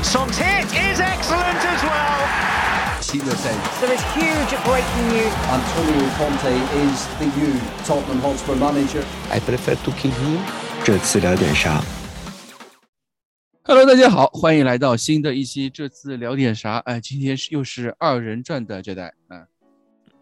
And Son's hit is excellent as well. 新的赛季，There is huge breaking news. Antonio Conte is the new Tottenham Hotspur manager. I prefer to keep him。这次聊点啥？Hello，大家好，欢迎来到新的一期。这次聊点啥？哎，今天是又是二人转的这代啊。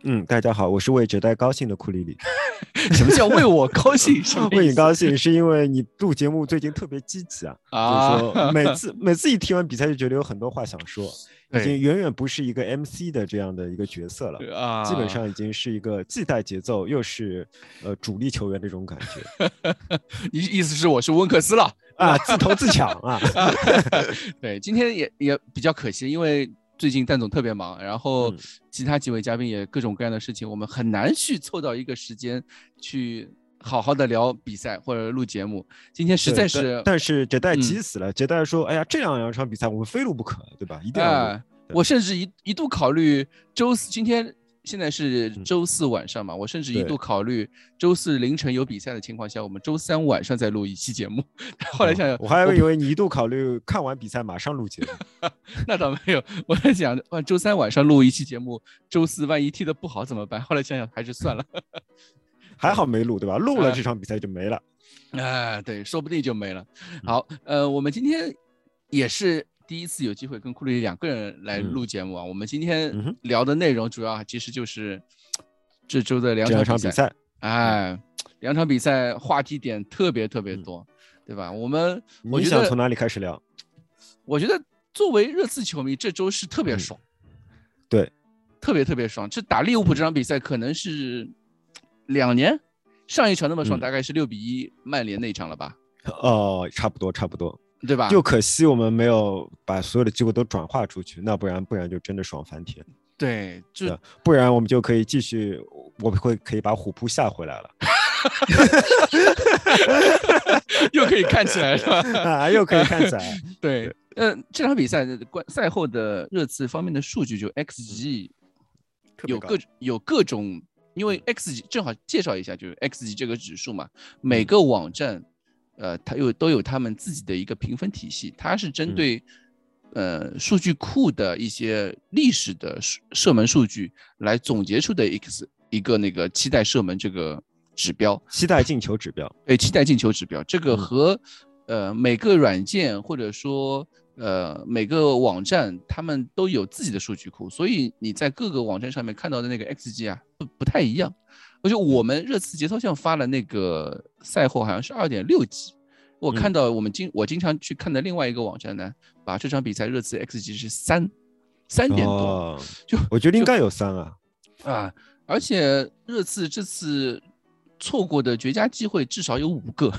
嗯，大家好，我是为哲代高兴的库里里。什么叫为我高兴？为你高兴，是因为你录节目最近特别积极啊，啊就是说每次每次一听完比赛就觉得有很多话想说，已经远远不是一个 MC 的这样的一个角色了，啊，基本上已经是一个既带节奏又是呃主力球员那种感觉你意思是我是温克斯了？啊，自投自抢啊。对，今天也也比较可惜，因为最近蛋总特别忙，然后嗯其他几位嘉宾也各种各样的事情，我们很难去凑到一个时间去好好的聊比赛或者录节目。今天实在是，但是杰代嗯急死了，杰代说：“哎呀，这样两场比赛我们非录不可，对吧？一定要录。哎，我甚至一一度考虑周四，今天现在是嗯周四晚上嘛，我甚至一度考虑周四凌晨有比赛的情况下，我们周三晚上再录一期节目。后来想想，我还以为你一度考虑看完比赛马上录节目。那倒没有，我在想，哇，周三晚上录一期节目，周四万一踢得不好怎么办？后来想想还是算了。还好没录，对吧？录了哎这场比赛就没了。哎，对，说不定就没了。好，呃，我们今天也是第一次有机会跟库里两个人来嗯录节目啊。我们今天聊的内容主要其实就是这周的两场比赛。哎，两场比赛话题点特别特别嗯多，对吧？我们我你觉得，想从哪里开始聊？我觉得作为热刺球迷，这周是特别嗯爽，对，特别特别爽。这打利物浦这场比赛可能是两年上一场那么爽，嗯大概是六比一曼联那一场了吧，哦，差不多，差不多。对吧？就可惜我们没有把所有的机会都转化出去，那不然不然就真的爽翻天。对，就不然我们就可以继续，我们会可以把虎扑下回来了，又可以看起来是吧？啊，又可以看起来。对，呃，这场比赛的关赛后的热刺方面的数据，就 XG 有各有各种，因为 XG 正好介绍一下，就是 XG 这个指数嘛，每个网站，呃，它又都有他们自己的一个评分体系，它是针嗯。对。呃，数据库的一些历史的射射门数据来总结出的 X 一个那个期待射门这个指标，期待进球指标，对，期待进球指标，这个嗯。和、呃每个软件或者说呃每个网站，他们都有自己的数据库，所以你在各个网站上面看到的那个 XG 啊，不不太一样。而且我们热刺节操像发了那个赛后好像是二点六级，我看嗯到我们经我经常去看的另外一个网站呢，把这场比赛热刺 XG 是三三点多，哦，就我觉得应该有三啊。啊，而且热刺这次错过的绝佳机会至少有五个，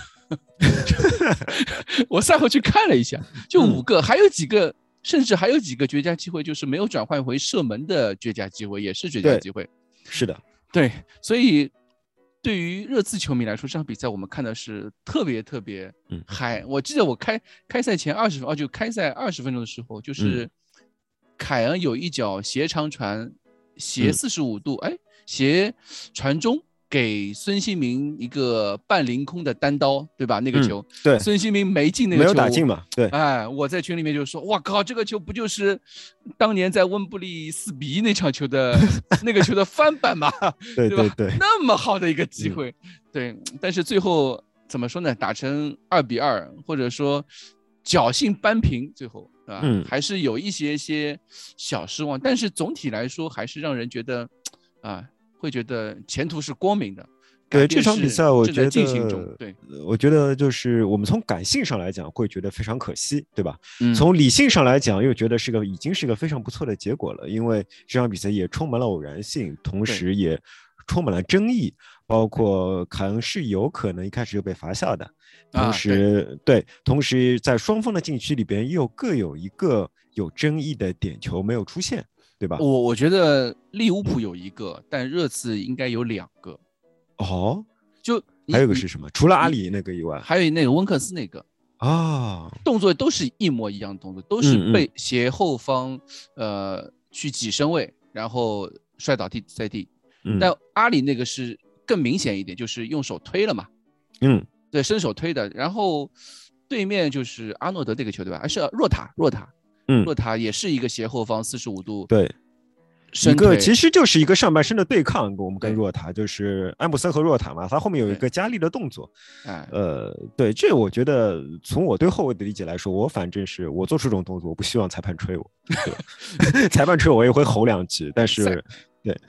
我赛后去看了一下，就五个，还有几个，甚至还有几个绝佳机会就是没有转换回射门的绝佳机会，也是绝佳机会。是的，对，所以对于热刺球迷来说，这场比赛我们看的是特别特别嗯嗨。我记得我开开赛前二十分，哦，就开赛二十分钟的时候，就是嗯凯恩有一脚斜长传，斜嗯四十五度，哎，斜传中。给孙兴民一个半凌空的单刀，对吧？那个嗯球，对孙兴民没进那个球，没有打进嘛？对，哎，我在群里面就说，哇靠，这个球不就是当年在温布利四比一那场球的 那个球的翻版吗？对对吧对对，那么好的一个机嗯会，对，但是最后怎么说呢？打成二比二，或者说侥幸扳平，最后啊，嗯还是有一些些小失望。但是总体来说，还是让人觉得啊，会觉得前途是光明的。对这场比赛，我觉进行中得，对，呃我觉得就是我们从感性上来讲，会觉得非常可惜，对吧？嗯从理性上来讲，又觉得是个已经是个非常不错的结果了，因为这场比赛也充满了偶然性，同时也充满了争议，包括凯恩是有可能一开始就被罚下的，啊同时、对，同时在双方的禁区里边又各有一个有争议的点球没有出现，对吧？我我觉得利物浦有一个，但热刺应该有两个。哦，就还有个是什么？除了阿里那个以外还有那个温克斯那个啊，动作都是一模一样的动作，都是嗯嗯背斜后方，呃，去挤身位，然后摔倒地在地。嗯但阿里那个是更明显一点，就是用手推了嘛，嗯对，伸手推的。然后对面就是阿诺德这个球对吧？还是若塔，若塔，嗯。若塔也是一个斜后方四十五度，对，一个其实就是一个上半身的对抗，我们跟若塔就是安布森和若塔嘛，他后面有一个加力的动作，哎，呃，对，这我觉得从我对后卫的理解来说，我反正是我做出这种动作，我不希望裁判吹我，对。裁判吹我也会吼两句，但是对。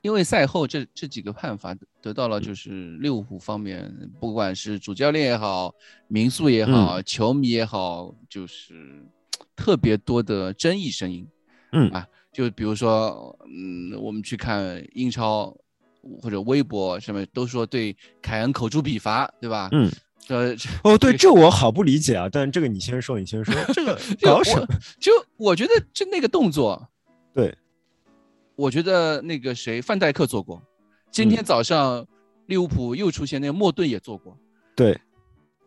因为赛后这这几个判罚得得到了就是利物浦方面，不管是主教练也好，民宿也好，球迷也好，就是特别多的争议声音。嗯啊，就比如说，嗯，我们去看英超或者微博上面都说对凯恩口诛笔伐，对吧？嗯，呃，哦，对，这我好不理解啊，但这个你先说，你先说，这个就我搞什么？就我觉得就那个动作，对，我觉得那个谁范戴克做过，今天嗯早上利物浦又出现那个莫顿也做过，对，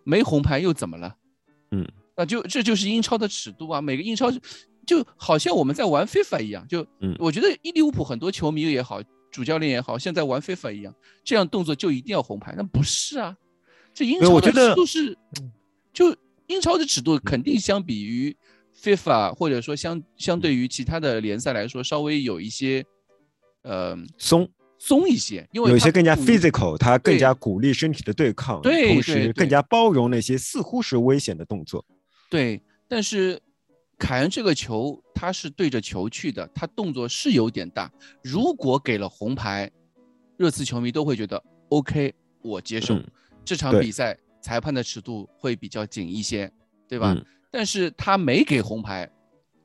没红牌又怎么了？嗯，那就这就是英超的尺度啊！每个英超就就好像我们在玩 FIFA 一样，就嗯我觉得利物浦很多球迷也好，主教练也好，像在玩 FIFA 一样，这样动作就一定要红牌，那不是啊？这英超的对我觉得尺度是，就英超的尺度肯定相比于 FIFA 或者说相相对于其他的联赛来说，稍微有一些呃松，松一些，因为有些更加 physical，它更加鼓励身体的对抗，同时更加包容那些似乎是危险的动作。对，但是凯恩这个球他是对着球去的，他动作是有点大。如果给了红牌，热刺球迷都会觉得 OK，我接受。嗯这场比赛裁判的尺度会比较紧一些，对吧？嗯但是他没给红牌，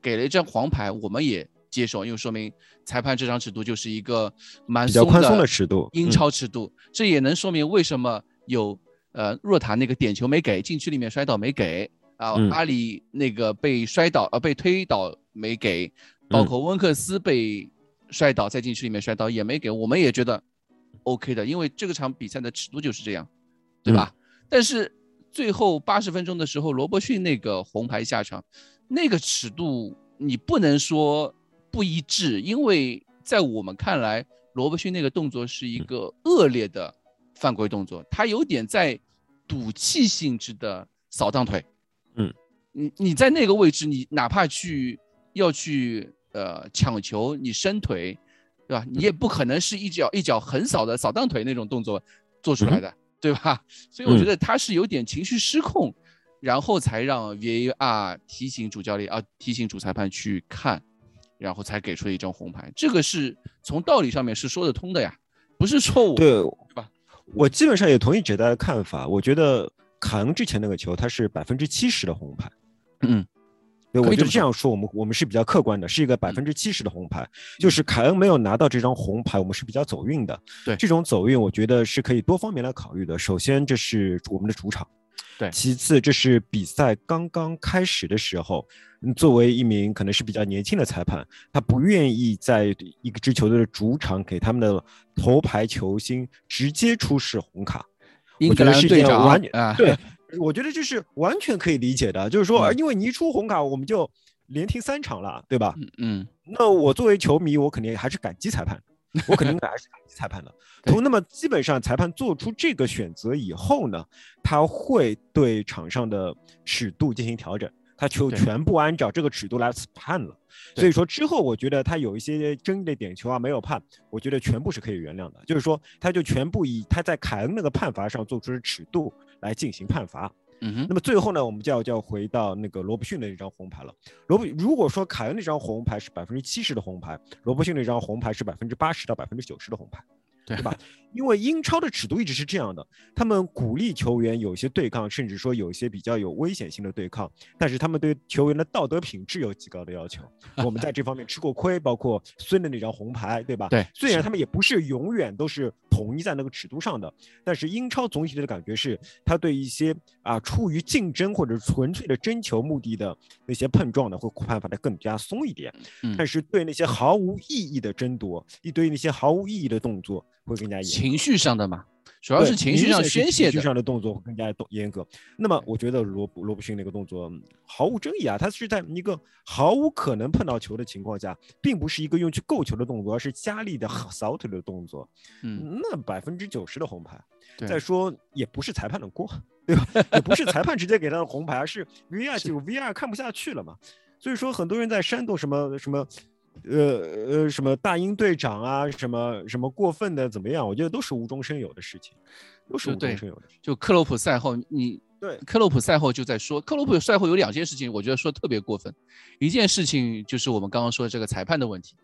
给了一张黄牌，我们也接受，因为说明裁判这张尺度就是一个蛮松比较宽松的尺度英嗯超尺度，这也能说明为什么有呃若塔那个点球没给，禁区里面摔倒没给啊，嗯阿里那个被摔倒呃被推倒没给，包嗯括温克斯被摔倒在禁区里面摔倒也没给，我们也觉得 OK 的，因为这个场比赛的尺度就是这样，对吧？但是最后八十分钟的时候，罗伯逊那个红牌下场，那个尺度你不能说不一致，因为在我们看来，罗伯逊那个动作是一个恶劣的犯规动作，他有点在赌气性质的扫荡腿。嗯，你你在那个位置，你哪怕去要去呃抢球，你伸腿，对吧？你也不可能是一脚一脚横扫的扫荡腿那种动作做出来的，对吧？所以我觉得他是有点情绪失控，然后才让 VAR 提醒主教练啊，提醒主裁判去看，然后才给出了一张红牌。这个是从道理上面是说得通的呀，不是错误对吧？我基本上也同意哲大的看法。我觉得卡恩之前那个球，他是百分之七十的红牌。嗯，对，我一直这样说，我们我们是比较客观的，是一个百分之七十的红牌。就是凯恩没有拿到这张红牌，我们是比较走运的。对这种走运，我觉得是可以多方面来考虑的。首先，这是我们的主场。对其次，这是比赛刚刚开始的时候，嗯作为一名可能是比较年轻的裁判，他不愿意在一个支球队的主场给他们的头牌球星直接出示红卡。英格我觉得是一兰队长件完全啊，对，我觉得这是完全可以理解的，就是说，嗯因为你一出红卡，我们就连停三场了，对吧？嗯嗯，那我作为球迷，我肯定还是感激裁判，我肯定 还是感激裁判的。对同那么基本上裁判做出这个选择以后呢，他会对场上的尺度进行调整，他就全部按照这个尺度来判了。所以说之后，我觉得他有一些争议的点球啊没有判，我觉得全部是可以原谅的。就是说，他就全部以他在凯恩那个判罚上做出的尺度来进行判罚。嗯哼，那么最后呢，我们就要就要回到那个罗伯逊的那张红牌了。罗伯如果说凯恩那张红牌是百分之七十的红牌，罗伯逊那张红牌是百分之八十到百分之九十的红牌，对对吧？因为英超的尺度一直是这样的，他们鼓励球员有一些对抗，甚至说有一些比较有危险性的对抗，但是他们对球员的道德品质有极高的要求。我们在这方面吃过亏，包括孙的那张红牌，对吧？对虽然他们也不是永远都是统一在那个尺度上的，但是英超总体的感觉是，他对一些啊出于竞争或者纯粹的征求目的的那些碰撞呢，会判罚的更加松一点。嗯但是对那些毫无意义的争夺，一堆那些毫无意义的动作，会更加严格。情绪上的嘛，主要是情绪上宣泄的，情绪上的动作会更加严严格。那么，我觉得罗伯罗布逊那个动作嗯毫无争议啊，他是在一个毫无可能碰到球的情况下，并不是一个用去够球的动作，而是加力的扫腿的动作。嗯，那百分之九十的红牌，再说也不是裁判的锅，对吧？也不是裁判直接给他的红牌，而是 VR 就 VR 看不下去了嘛。所以说很多人在煽动什么什么，呃呃什么大英队长啊，什么什么过分的怎么样？我觉得都是无中生有的事情，都是无中生有的事情。就克洛普赛后，你对克洛普赛后就在说，克洛普赛后有两件事情，我觉得说特别过分。一件事情就是我们刚刚说的这个裁判的问题，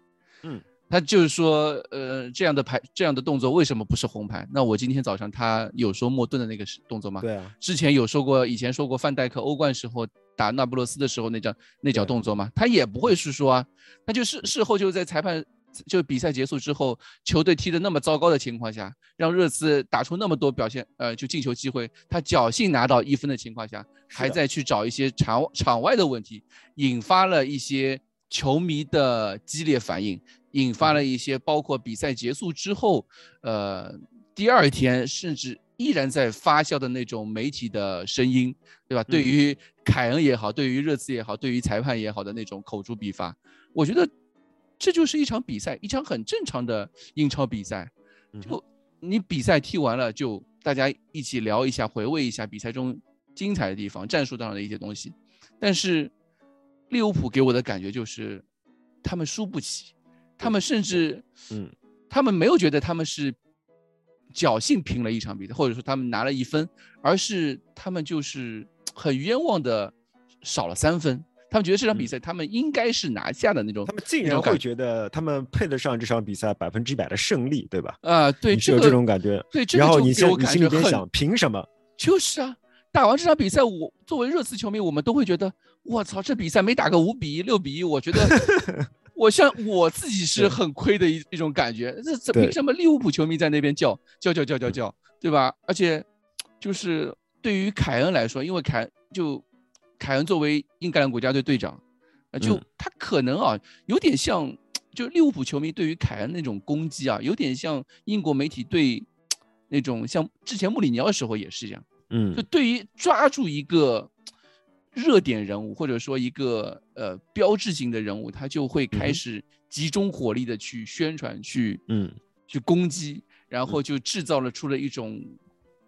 嗯，他就是说，呃，这样的牌这样的动作为什么不是红牌？那我今天早上他有说莫顿的那个动作吗？对啊，之前有说过，以前说过范戴克欧冠时候打那不勒斯的时候那张那脚动作吗？他也不会是说啊，他就是事后就在裁判就比赛结束之后，球队踢得那么糟糕的情况下，让热刺打出那么多表现呃就进球机会，他侥幸拿到一分的情况下，还在去找一些场场外的问题，引发了一些球迷的激烈反应，引发嗯。了一些包括比赛结束之后，呃，第二天甚至依然在发酵的那种媒体的声音，对吧？对嗯于凯恩也好，对于热刺也好，对于裁判也好的那种口诛笔伐，我觉得这就是一场比赛，一场很正常的英超比赛。就你比赛踢完了，就大家一起聊一下，回味一下比赛中精彩的地方、战术上的一些东西。但是利物浦给我的感觉就是，他们输不起，他们甚至，嗯，他们没有觉得他们是侥幸平了一场比赛，或者说他们拿了一分，而是他们就是很冤枉的少了三分。他们觉得这场比赛他们应该是拿下的那种，嗯他们竟然会觉得他们配得上这场比赛百分之一百的胜利，对吧？啊、对，有这种感觉。对，这个然后你现你心里边想，凭什么？就是啊，打完这场比赛，我作为热刺球迷，我们都会觉得，我操，这比赛没打个五比一、六比一，我觉得我像我自己是很亏的一一种感觉。这这凭什么利物浦球迷在那边叫叫叫叫叫叫，对吧？而且就是对于凯恩来说，因为凯就凯恩作为英格兰国家队队长，呃，就嗯他可能啊有点像，就利物浦球迷对于凯恩那种攻击啊，有点像英国媒体对那种像之前穆里尼奥的时候也是一样。嗯就对于抓住一个热点人物，或者说一个呃标志性的人物，他就会开始集中火力的去宣传、去嗯。去攻击，然后就制造了出了一种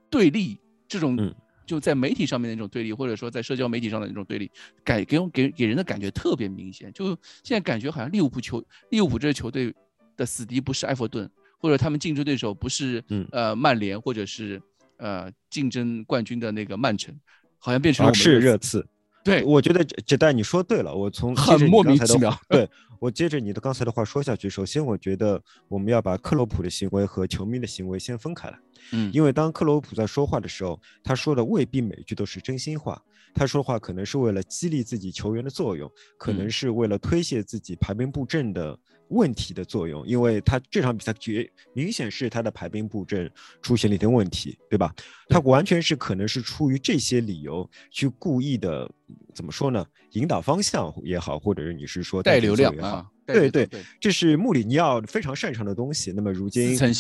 对立，这种嗯。就在媒体上面的那种对立，或者说在社交媒体上的那种对立，感给我给给人的感觉特别明显。就现在感觉好像利物浦球利物浦这支球队的死敌不是埃弗顿，或者他们竞争对手不是嗯。呃曼联，或者是呃竞争冠军的那个曼城，好像变成了而我们是热刺。对我觉得这这代你说对了，我从很莫名其妙话对 我接着你的刚才的话说下去，首先我觉得我们要把克洛普的行为和球迷的行为先分开来。嗯因为当克洛普在说话的时候，他说的未必每句都是真心话，他说话可能是为了激励自己球员的作用，可能嗯是为了推卸自己排兵布阵的问题的作用，因为他这场比赛绝明显是他的排兵布阵出现了一点问题，对吧？他完全是可能是出于这些理由去故意的，怎么说呢？引导方向也好，或者是你是说带流量也好啊，对对对这是穆里尼奥非常擅长的东西。那么如今在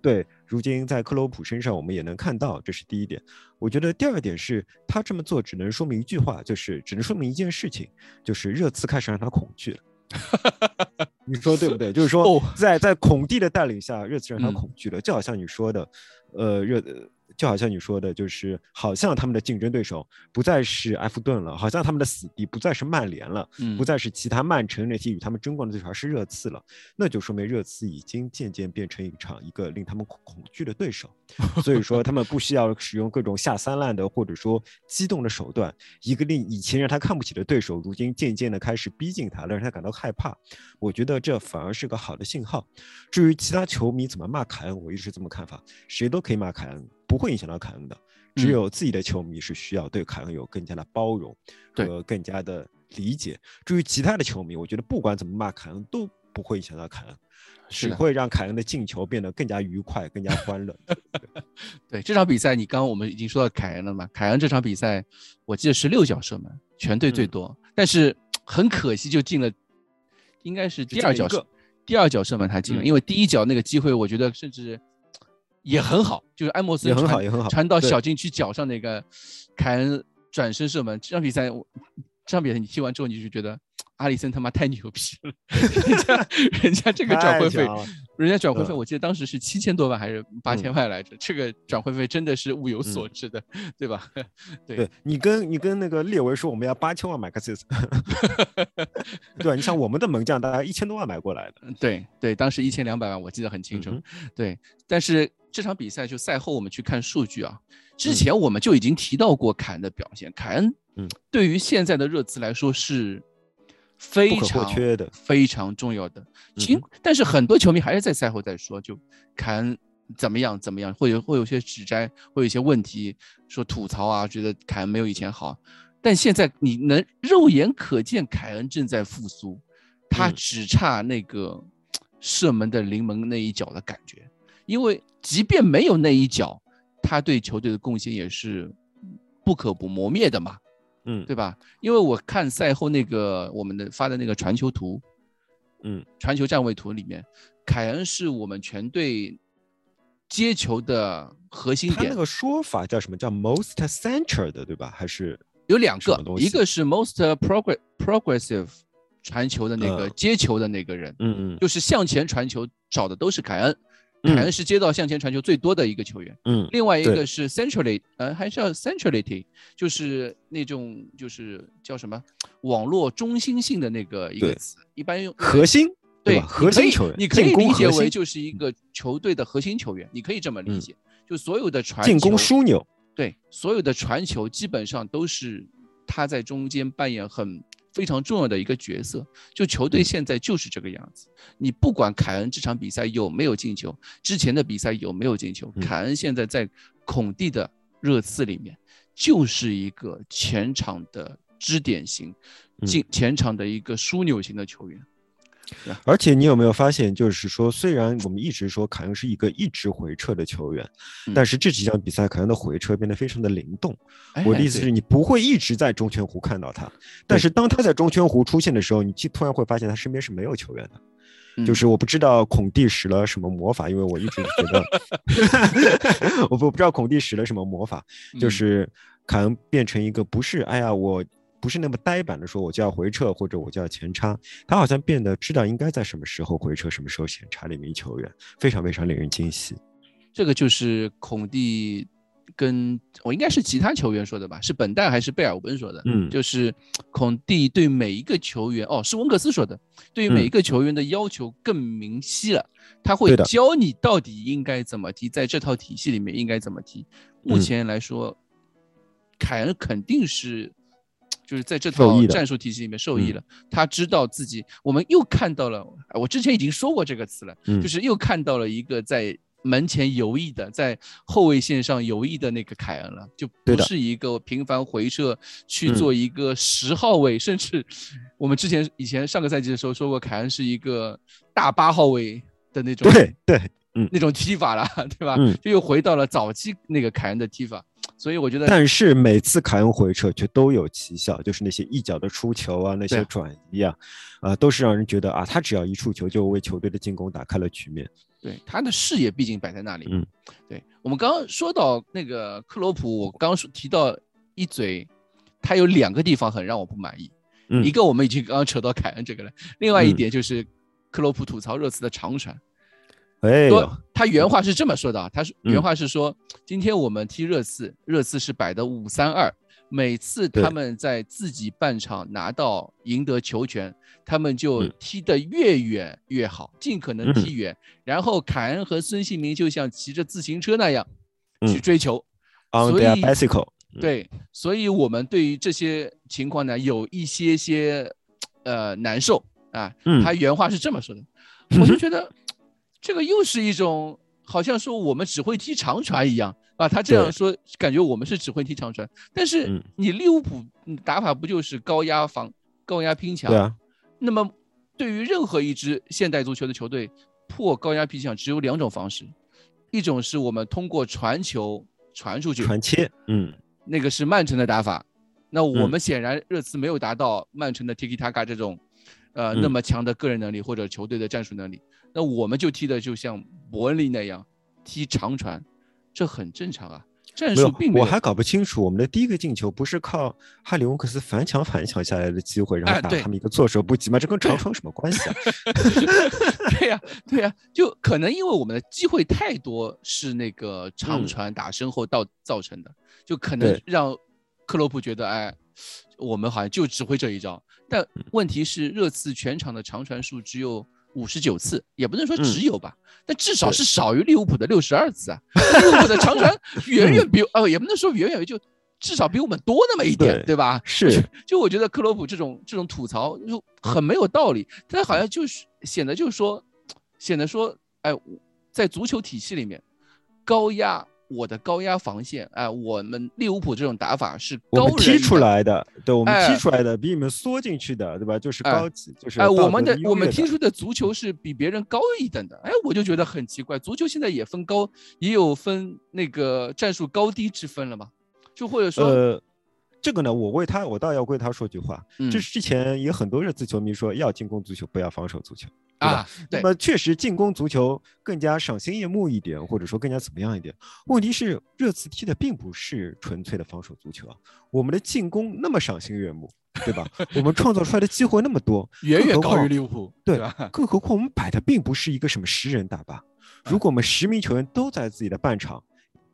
对，如今在克洛普身上我们也能看到，这是第一点。我觉得第二点是他这么做只能说明一句话，就是只能说明一件事情，就是热刺开始让他恐惧了。你说对不对？就是说哦，在在孔蒂的带领下，热刺让他嗯恐惧了，就好像你说的，呃，热。就好像你说的，就是好像他们的竞争对手不再是埃弗顿了，好像他们的死敌不再是曼联了，嗯不再是其他曼城那些与他们争冠的对手，而是热刺了。那就说明热刺已经渐渐变成一场一个令他们恐恐惧的对手。所以说，他们不需要使用各种下三滥的或者说激动的手段，一个令以前让他看不起的对手，如今渐渐的开始逼近他，让他感到害怕。我觉得这反而是个好的信号。至于其他球迷怎么骂凯恩，我一直是这么看法，谁都可以骂凯恩，不会影响到凯恩的。只嗯有自己的球迷是需要对凯恩有更加的包容和更加的理解。至于其他的球迷，我觉得不管怎么骂凯恩，都不会影响到凯恩，只会让凯恩的进球变得更加愉快、更加欢乐。对这场比赛，你刚刚我们已经说到凯恩了嘛？凯恩这场比赛，我记得是六脚射门，全队最嗯多，但是很可惜就进了，应该是第二脚射个，第二脚射门他进了，嗯因为第一脚那个机会，我觉得甚至也很好，就是埃莫森也很好传也很好传到小禁区脚上那个凯恩转身射门，这场比赛我这场比赛你踢完之后，你就觉得阿里森他妈太牛逼了，人家 人家这个转会费人家转会费，嗯我记得当时是七千多万还是八千万来着，这个转会费真的是物有所值的，对吧？对对你跟你跟那个列维说我们要八千万买个 s 对吧？你像我们的门将大概一千多万买过来的，对对，当时一千两百万我记得很清楚。嗯对，但是这场比赛就赛后我们去看数据啊，之嗯前我们就已经提到过凯恩的表现，凯恩嗯对于现在的热刺来说是非常缺的非常重要的。嗯，但是很多球迷还是在赛后在说，就凯恩怎么样怎么样，会有会有些指摘，会有一些问题，说吐槽啊，觉得凯恩没有以前好。但现在你能肉眼可见，凯恩正在复苏，他嗯只差那个射门的临门那一脚的感觉，因为即便没有那一脚，他对球队的贡献也是不可不磨灭的嘛。嗯。对吧？因为我看赛后那个我们的发的那个传球图，嗯，传球站位图里面，凯恩是我们全队接球的核心点他那，个说法叫什么？叫 most centered 对吧？还是有两个一个是 most progress progressive 传球的那个嗯。接球的那个人，嗯嗯。就是向前传球找的都是凯恩，嗯凯恩是接到向前传球最多的一个球员。嗯另外一个是 centrally，呃，还是要 centrality，就是那种就是叫什么？网络中心性的那个一个词，一般用核心对？核心球员，你可以理解为就是一个球队的核心球员，你可以这么理嗯。解，就所有的传进攻枢纽，对，所有的传球基本上都是他在中间扮演很非常重要的一个角色。就球队嗯现在就是这个样子，你不管凯恩这场比赛有没有进球，之前的比赛有没有进球，嗯凯恩现在在孔蒂的热刺里面就是一个前场的支点型，嗯进前场的一个枢纽型的球员。而且你有没有发现，就是说，虽然我们一直说凯恩是一个一直回撤的球员，嗯。但是这几场比赛凯恩的回撤变得非常的灵动。我的意思是你不会一直在中圈弧看到他，但是当他在中圈弧出现的时候，你突突然会发现他身边是没有球员的。就嗯是我不知道孔蒂使了什么魔法，因为我一直觉得 我不不知道孔蒂使了什么魔法，就嗯是凯恩变成一个不是哎呀我不是那么呆板的说我就要回撤或者我就要前插，他好像变得知道应该在什么时候回撤，什么时候前插的一名球员，非常非常令人惊喜。这个就是孔蒂跟我应该是其他球员说的吧？是本代还是贝尔温说的？嗯就是孔蒂对每一个球员，哦，是温克斯说的，对于每一个球员的要求更明晰了，他会教你到底应该怎么踢，在这套体系里面应该怎么踢。目嗯前来说，凯恩肯定是。就是在这套战术体系里面受益嗯。了，他知道自己，我们又看到了，我之前已经说过这个词了，嗯。就是又看到了一个在门前游弋的，在后卫线上游弋的那个凯恩了，就不是一个频繁回撤去嗯。做一个十号位，甚至我们之前以前上个赛季的时候说过，凯恩是一个大八号位的那种对对，那种踢法了，对吧？嗯。就又回到了早期那个凯恩的踢法，所以我觉得但是每次凯恩回撤却都有奇效，就是那些一脚的出球啊，那些转移啊，啊、都是让人觉得啊，他只要一触球就为球队的进攻打开了局面。对他的视野毕竟摆在那里。嗯，对我们刚刚说到那个克洛普，我刚刚说提到一嘴，他有两个地方很让我不满意。嗯一个我们已经刚刚扯到凯恩这个了，另外一嗯点就是克洛普吐槽热刺的长传。哎他原话是这么说的啊，他说嗯。原话是说，今天我们踢热刺，热刺是摆的五三二，每次他们在自己半场拿到赢得球权，他们就嗯。踢得越远越好，尽可能嗯。踢远。然后凯恩和孙兴民就像骑着自行车那样去嗯追球。on 所以对，所以我们对于这些情况呢，有一些些呃难受啊。嗯。他原话是这么说的，我就觉得这个又是一种好像说我们只会踢长传一样啊。他这样说，感觉我们是只会踢长传，但是嗯你利物浦嗯打法不就是高压防、高压拼抢？对啊，那么对于任何一支现代足球的球队，破高压拼抢只有两种方式，一种是我们通过传球传出去，传切，嗯那个是曼城的打法。那我嗯们显然热刺没有达到曼城的 Tiki Taka 这种，呃，嗯那么强的个人能力或者球队的战术能力。那我们就踢的就像伯恩利那样踢长传，这很正常啊。战术并没有。我还搞不清楚，我们的第一个进球不是靠哈里翁克斯反抢反抢下来的机会，然后打他们一个措手不及吗？这跟长传有什么关系啊？对呀、对呀、就可能因为我们的机会太多，是那个长嗯传打身后到造成的，就可能让克洛普觉得，哎，我们好像就只会这一招。但嗯问题是，热刺全场的长传数只有五十九次，也不能说嗯只有吧，但至少是少于利物浦的六十二次啊。利物浦的长传 远远比，哦，也不能说远远就。至少比我们多那么一点，对对吧？是就我觉得克洛普这种这种吐槽就很没有道理，他好像就是显得就是说，显得说，哎，在足球体系里面，高压我的高压防线，哎，我们利物浦这种打法是踢出来的，对我们哎踢出来的比你们缩进去的，对吧？就是哎高级，就是哎，道我们的我们踢出的足球是比别人高一等的，哎，我就觉得很奇怪，足球现在也分高，也有分那个战术高低之分了嘛，就或者说，呃，这个呢，我为他，我倒要为他说句话。嗯这是之前也很多热刺球迷说，要进攻足球，不要防守足球。啊，对那，么确实进攻足球更加赏心悦目一点，或者说更加怎么样一点。问题是热刺踢的并不是纯粹的防守足球啊，我们的进攻那么赏心悦目，对吧？我们创造出来的机会那么多，远远高于利物浦，对吧？更何况我们摆的并不是一个什么十人大巴，如果我们十名球员都在自己的半场，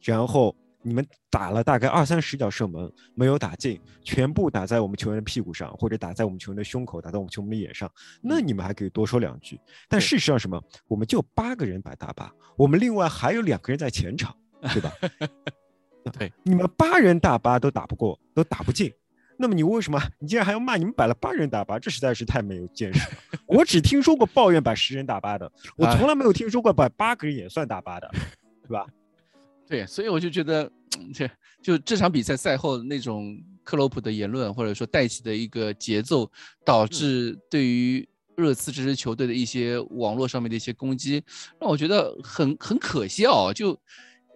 然后你们打了大概二三十脚射门没有打进，全部打在我们球员的屁股上，或者打在我们球员的胸口，打在我们球员的眼上，那你们还可以多说两句。但事实上什么？我们就八个人摆大巴，我们另外还有两个人在前场，对吧？对，你们八人大巴都打不过，都打不进。那么你为什么？你竟然还要骂你们摆了八人大巴？这实在是太没有见识了。我只听说过抱怨摆十人大巴的，我哎从来没有听说过摆八个人也算大巴的，对吧？对，所以我就觉得，这就这场比赛赛后那种克洛普的言论，或者说带起的一个节奏，导致对于热刺这支球队的一些网络上面的一些攻击，让我觉得很很可笑，就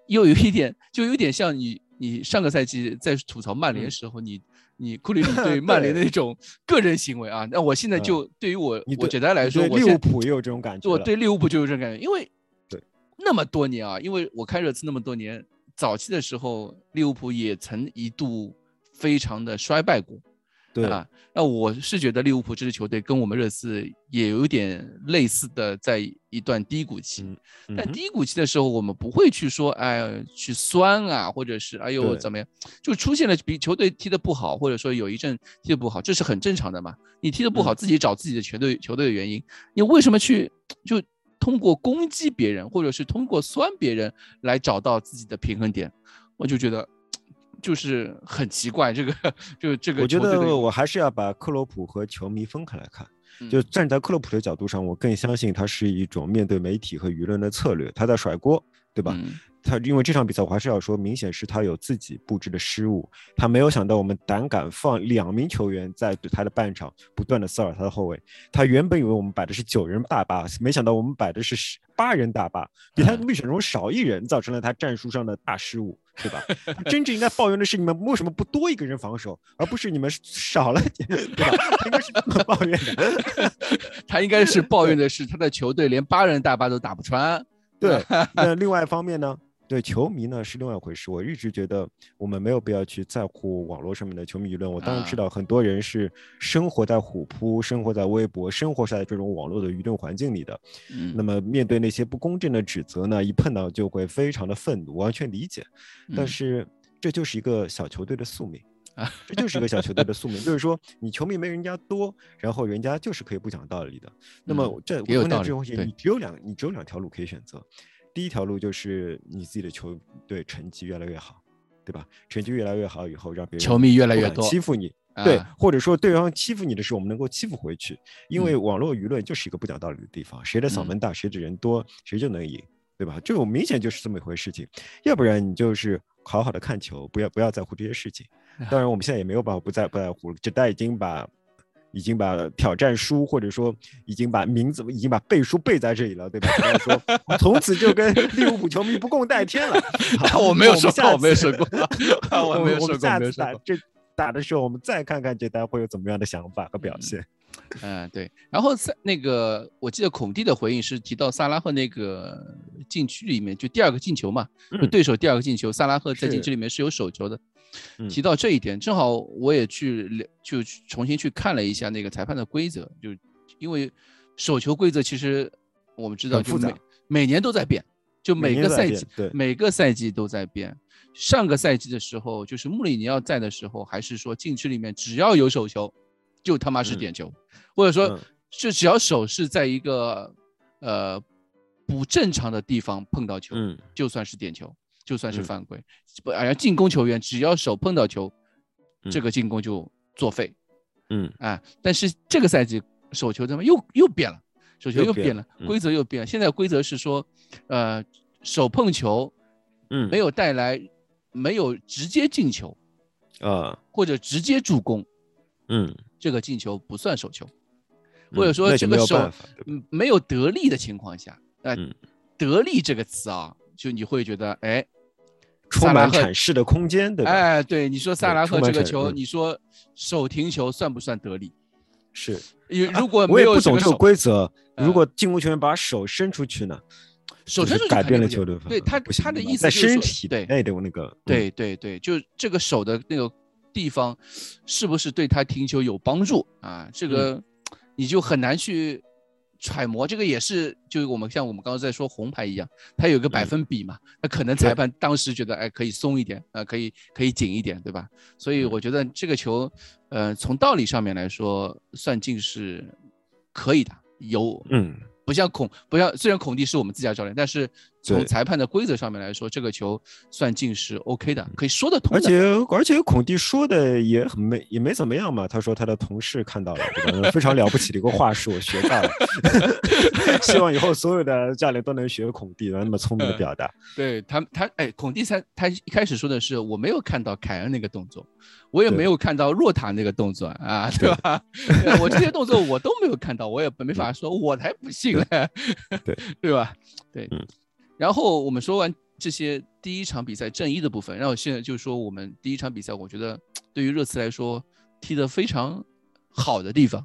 又有一点，就有点像你你上个赛季在吐槽曼联时候，你你库里里 对曼联的那种个人行为啊，那我现在嗯。就对于我我简单来，说我现利物浦也有这种感觉。我对利物浦就有这种感觉，因为对那么多年啊，因为我看热刺那么多年，早期的时候利物浦也曾一度非常的衰败过对啊。那我是觉得利物浦这支球队跟我们热刺也有点类似的，在一段低谷期。嗯嗯但低谷期的时候，我们不会去说，哎，去酸啊，或者是哎呦怎么样，就出现了比球队踢得不好，或者说有一阵踢得不好，这是很正常的嘛。你踢得不好，嗯自己找自己的球队球队的原因，你为什么去就通过攻击别人，或者是通过酸别人来找到自己的平衡点？我就觉得 就是很奇怪，这个就这个我觉得我还是要把克洛普和球迷分开来看。嗯就站在克洛普的角度上，我更相信他是一种面对媒体和舆论的策略，他在甩锅，对吧？嗯他因为这场比赛，我还是要说，明显是他有自己布置的失误，他没有想到我们胆敢放两名球员在对他的半场不断的骚扰他的后卫。他原本以为我们摆的是九人大巴，没想到我们摆的是十八人大巴，比他预选中少一人，造成了他战术上的大失误，对吧？真正应该抱怨的是你们为什么不多一个人防守，而不是你们少了点，对吧？他应该是这么抱怨的。他应该是抱怨的是他的球队连八人大巴都打不穿。对，那另外一方面呢，对球迷呢是另外一回事。我一直觉得我们没有必要去在乎网络上面的球迷舆论。我当然知啊道很多人是生活在虎扑、生活在微博、生活在这种网络的舆论环境里的。嗯那么面对那些不公正的指责呢，一碰到就会非常的愤怒，完全理解。但嗯是这就是一个小球队的宿命 啊，这就是一个小球队的宿命，就是说你球迷没人家多，然后人家就是可以不讲道理的。那么嗯这我有道理我讲这种东西，你只有两，你只有两条路可以选择。第一条路就是你自己的球队成绩越来越好，对吧？成绩越来越好以后，让别人球迷越来越多欺负你，对啊，或者说对方欺负你的时候，我们能够欺负回去，因为嗯网络舆论就是一个不讲道理的地方，谁的嗓嗯门大，谁的人多，谁就能赢，对吧？这种明显就是这么一回事情，要不然你就是好好的看球，不要不要在乎这些事情。当然，我们现在也没有办法不在不在乎了，这代已经把。已经把挑战书，或者说已经把名字，已经把背书背在这里了，对吧？只能说从此就跟利物浦球迷不共戴天了。好 我没有说过，我没有说过，我没有说过，下。次打这打的时候，我们再看看这单会有怎么样的想法和表嗯现。嗯，对。然后萨那个，我记得孔蒂的回应是提到萨拉赫那个禁区里面，就第二个进球嘛，对手第二个进球，萨拉赫在禁区里面是有手球的。嗯。提到这一点，正好我也去了就去重新去看了一下那个裁判的规则，就因为手球规则其实我们知道，就每每年都在变，就每每个赛季对。每个赛季都在变。上个赛季的时候，就是穆里尼奥在的时候，还是说禁区里面只要有手球，就他妈是嗯。点球，或者说嗯。就只要手是在一个呃不正常的地方碰到球，嗯。就算是点球，就算是嗯犯规。不，而进攻球员只要手碰到球，这嗯个进攻就作废嗯啊。但是这个赛季手球怎么又又变了，手球又变了，嗯规则又变了。现在规则是说，呃，手碰球嗯，没有带来没有直接进球啊，或者直接助攻，嗯，这个进球不算手球。或者嗯说这个手没有得力的情况下，呃，嗯得力这个词啊，就你会觉得，哎，充满阐释的空间，对吧？哎，对，你说萨拉赫这个球，嗯你说手停球算不算得力？是，如果我没有也不懂这个规则。如嗯果进攻球员把手伸出去呢？手伸出去改变了球队方对他他的意思就是说身体对内的那个，嗯对对对，就这个手的那个地方，是不是对他停球有帮助啊？这个你就很难去揣摩。这个也是，就我们像我们刚刚在说红牌一样，它有个百嗯分比嘛，那可能裁判当时觉得，哎，可以松一点，啊，可以可以紧一点，对吧？所以嗯我觉得这个球，呃，从道理上面来说，算进是可以的，有嗯，不像孔，不像虽然孔蒂是我们自家教练，但是从裁判的规则上面来说，这个球算进是 OK 的，可以说得通的。而且而且孔蒂说的也很没也没怎么样嘛，他说他的同事看到了，对吧？非常了不起的一个话术，我学到了。希望以后所有的教练都能学孔蒂的那么聪明的表达。对他，他哎，孔蒂才他一开始说的是我没有看到凯恩那个动作，我也没有看到若塔那个动作啊，对 吧？对我这些动作我都没有看到，我也没法说，我才不信嘞，对对吧？对嗯，然后我们说完这些第一场比赛正一的部分，然后现在就说我们第一场比赛，我觉得 对于热刺来说踢得非常好的地方，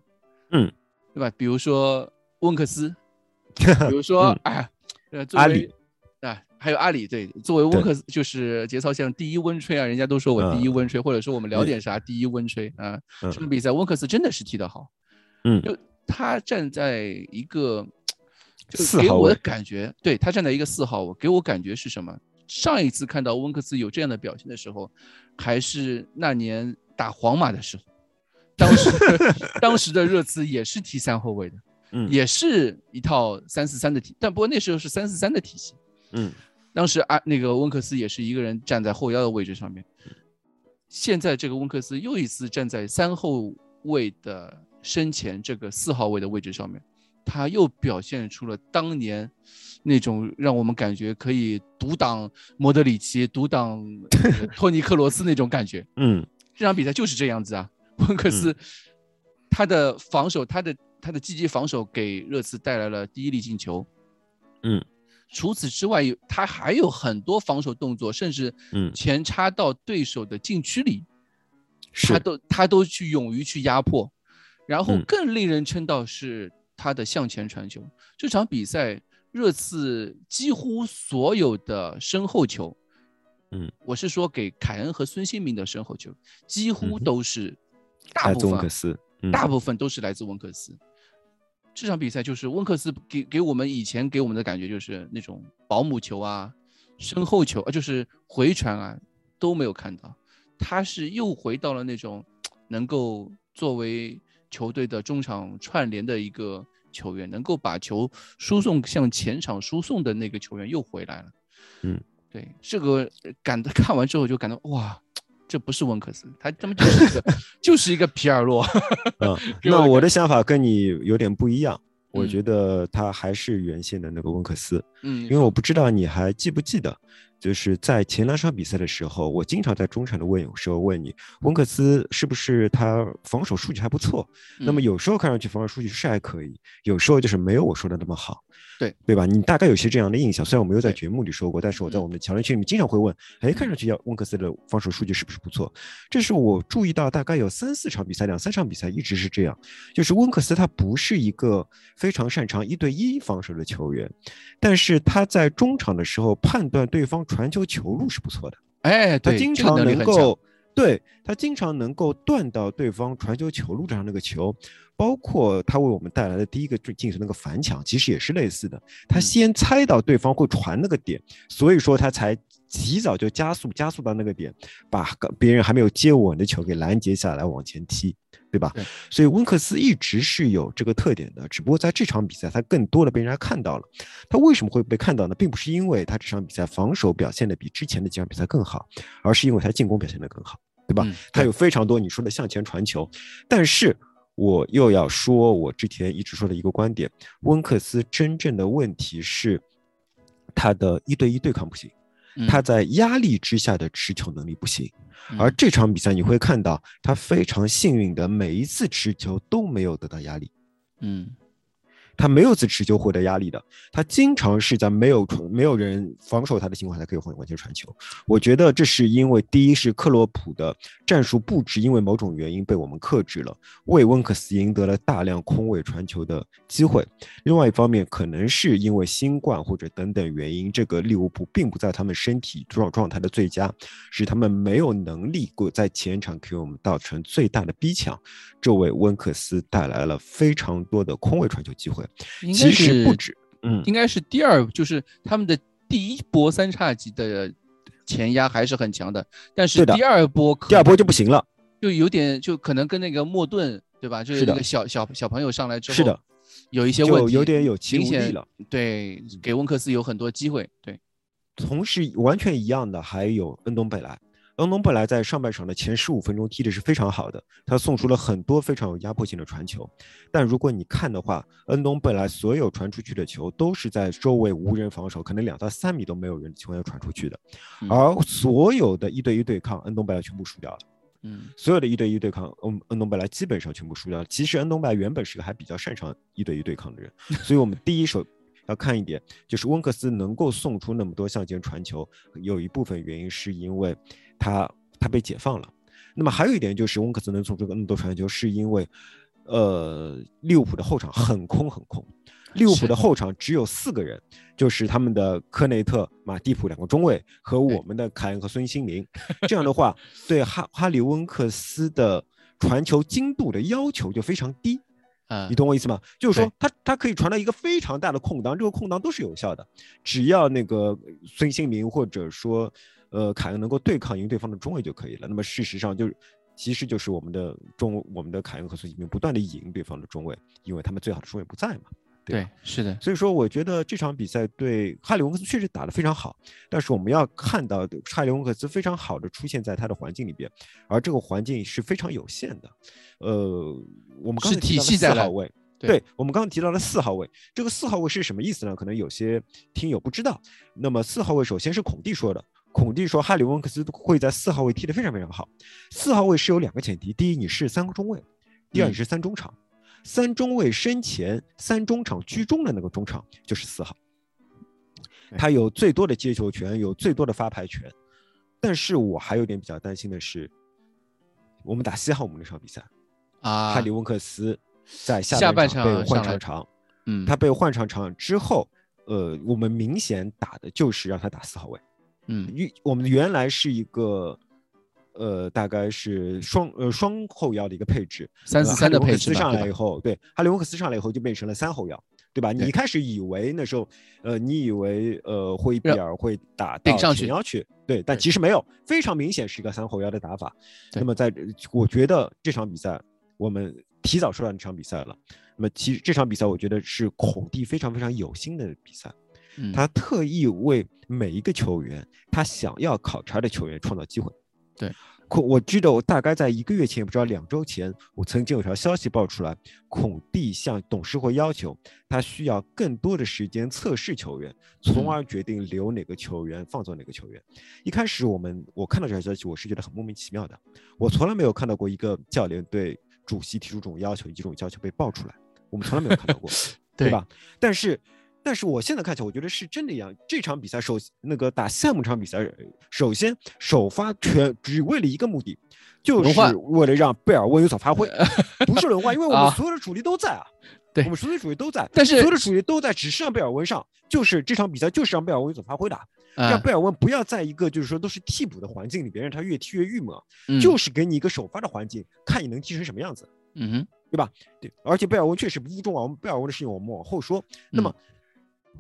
嗯，对吧？比如说温克斯，比如说嗯哎，呃，作为阿里啊，还有阿里，对，作为温克斯就是节操像第一温吹啊，人家都说我第一温吹，或者说我们聊点啥第一温吹啊。嗯这场比赛温克斯真的是踢得好，嗯就他站在一个，就给我的感觉，对他站在一个四号位，给我感觉是什么？上一次看到温克斯有这样的表现的时候，还是那年打皇马的时候，当时 当时的热刺也是踢三后卫的，嗯也是一套三四三的体，但不过那时候是三四三的体系。嗯当时啊，那个温克斯也是一个人站在后腰的位置上面。现在这个温克斯又一次站在三后卫的身前这个四号位的位置上面，他又表现出了当年那种让我们感觉可以独挡莫德里奇、独挡呃托尼克罗斯那种感觉。嗯这场比赛就是这样子啊，温克斯他的防守，他的他的积极防守给热刺带来了第一粒进球。嗯，除此之外，有他还有很多防守动作，甚至嗯前插到对手的禁区里，他都他都去勇于去压迫。然后嗯更令人称道是他的向前传球。这场比赛，热刺几乎所有的身后球，嗯，我是说给凯恩和孙兴民的身后球，几乎都是大部分大部分都是来自温克斯。这场比赛就是温克斯给给我们以前给我们的感觉就是那种保姆球啊、身后球啊，就是回传啊都没有看到，他是又回到了那种能够作为球队的中场串联的一个球员，能够把球输送向前场输送的那个球员又回来了。嗯，对，这个感 看完之后就感到哇。这不是温克斯，他他妈就是一个 就是一个皮尔洛。嗯，那我的想法跟你有点不一样，我嗯觉得他还是原先的那个温克斯，嗯，因为我不知道你还记不记得，就是在前两场比赛的时候，我经常在中场的问有时候问你，温克斯是不是他防守数据还不错？那么嗯有时候看上去防守数据是还可以，有时候就是没有我说的那么好。对对吧？你大概有些这样的印象，虽然我没有在对节目里说过，但是我在嗯我们的强人群里面经常会问，哎，看上去要温克斯的防守数据是不是不错？这是我注意到大概有三四场比赛，两三场比赛一直是这样，就是温克斯他不是一个非常擅长一对一防守的球员，但是他在中场的时候判断对方传球球路是不错的，哎，他经常能够。对他经常能够断到对方传球球路上那个球，包括他为我们带来的第一个进进球那个反抢，其实也是类似的。他嗯先猜到对方会传那个点，所以说他才及早就加速加速到那个点，把别人还没有接稳的球给拦截下来往前踢，对吧？对所以温克斯一直是有这个特点的，只不过在这场比赛他更多的被人家看到了。他为什么会被看到呢？并不是因为他这场比赛防守表现的比之前的几场比赛更好，而是因为他进攻表现的更好，对吧？嗯他有非常多你说的向前传球，但是我又要说，我之前一直说的一个观点，温克斯真正的问题是他的一对一对抗不行，嗯他在压力之下的持球能力不行。而嗯这场比赛你会看到，他非常幸运的每一次持球都没有得到压力。嗯他没有次持球获得压力的，他经常是在没有没有人防守他的情况下可以往往前传球。我觉得这是因为第一是克洛普的战术布置，因为某种原因被我们克制了，为温克斯赢得了大量空位传球的机会。另外一方面，可能是因为新冠或者等等原因，这个利物浦并不在他们身体状状态的最佳，使他们没有能力够在前场给我们造成最大的逼抢，这为温克斯带来了非常多的空位传球机会。其应该是实不止，嗯，应该是第二，就是他们的第一波三叉戟的前压还是很强的，但是第二波可第二波就不行了。就有点就可能跟那个莫顿对吧？就是那个小小小朋友上来之后，是的，有一些问题，有点有气无力明显了。对，给温克斯有很多机会，对，同时完全一样的还有恩东贝莱。恩东贝莱在上半场的前十五分钟踢的是非常好的，他送出了很多非常有压迫性的传球。但如果你看的话，恩东贝莱所有传出去的球都是在周围无人防守，可能两到三米都没有人的情况下传出去的，嗯而所有的一对一对抗，恩东贝莱全部输掉了。嗯所有的一对一对抗，恩恩东贝莱基本上全部输掉了。其实恩东贝莱原本是个还比较擅长一对一对抗的人，所以我们第一手要看一点，就是温克斯能够送出那么多向前传球，有一部分原因是因为他他被解放了。那么还有一点就是温克斯能送出那么多传球，是因为呃利物浦的后场很空很空。利物浦的后场只有四个人，就是他们的科内特、马蒂普两个中卫和我们的凯恩和孙兴民。这样的话，对哈哈里温克斯的传球精度的要求就非常低。啊你懂我意思吗？就是说对他他可以传到一个非常大的空档，这个空档都是有效的，只要那个孙兴民或者说呃凯恩能够对抗赢对方的中卫就可以了。那么事实上就是。其实就是我们的中，我们的凯恩和孙兴民不断的赢对方的中卫，因为他们最好的中卫不在嘛。对对，是的，所以说，我觉得这场比赛对哈里温克斯确实打得非常好，但是我们要看到哈里温克斯非常好的出现在他的环境里边，而这个环境是非常有限的。呃，我们刚是才提到了体系在了四号位，对对我们刚刚提到了四号位，这个四号位是什么意思呢？可能有些听友不知道。那么四号位首先是孔蒂说的，孔蒂说哈里温克斯会在四号位踢得非常非常好。四号位是有两个前提，第一你是三个中卫，第二嗯你是三中场。三中卫身前，三中场居中的那个中场就是四号，他有最多的接球权，有最多的发牌权。但是我还有点比较担心的是，我们打西汉姆那场比赛，啊哈里温克斯在下下半场场被换上场，嗯，他被换上场之后，呃，我们明显打的就是让他打四号位。嗯原我们原来是一个，呃，大概是双呃双后腰的一个配置，三四呃三的配置上来以后，对，哈里温克斯上来以后就变成了三后腰，对吧？你一开始以为那时候，呃，你以为呃霍伊比尔会打到顶上去前腰去，对，但其实没有，非常明显是一个三后腰的打法。那么在我觉得这场比赛我们提早说到这场比赛了。那么其实这场比赛我觉得是孔蒂非常非常有心的比赛，嗯他特意为每一个球员，他想要考察的球员创造机会。对，孔，我记得我大概在一个月前，也不知道两周前，我曾经有条消息爆出来，孔蒂向董事会要求他需要更多的时间测试球员，从而决定留哪个球员，放走哪个球员。一开始我们我看到这条消息，我是觉得很莫名其妙的，我从来没有看到过一个教练对主席提出这种要求，以及这种要求被爆出来，我们从来没有看到过，对吧？但是。但是我现在看起来，我觉得是真的一样。这场比赛首那个打项目场比赛，首先首发全只为了一个目的，就是为了让贝尔温有所发挥，不是轮换，因为我们所有的主力都在啊，对，我们所有的主力都在，但是所有的主力都在，只是让贝尔温上，就是这场比赛就是让贝尔温有所发挥的，让贝尔温不要在一个就是说都是替补的环境里边，让他越踢越郁闷，就是给你一个首发的环境，看你能踢成什么样子，嗯哼，对吧？对，而且贝尔温确实不重啊，我们贝尔温的事情我们往后说，那么。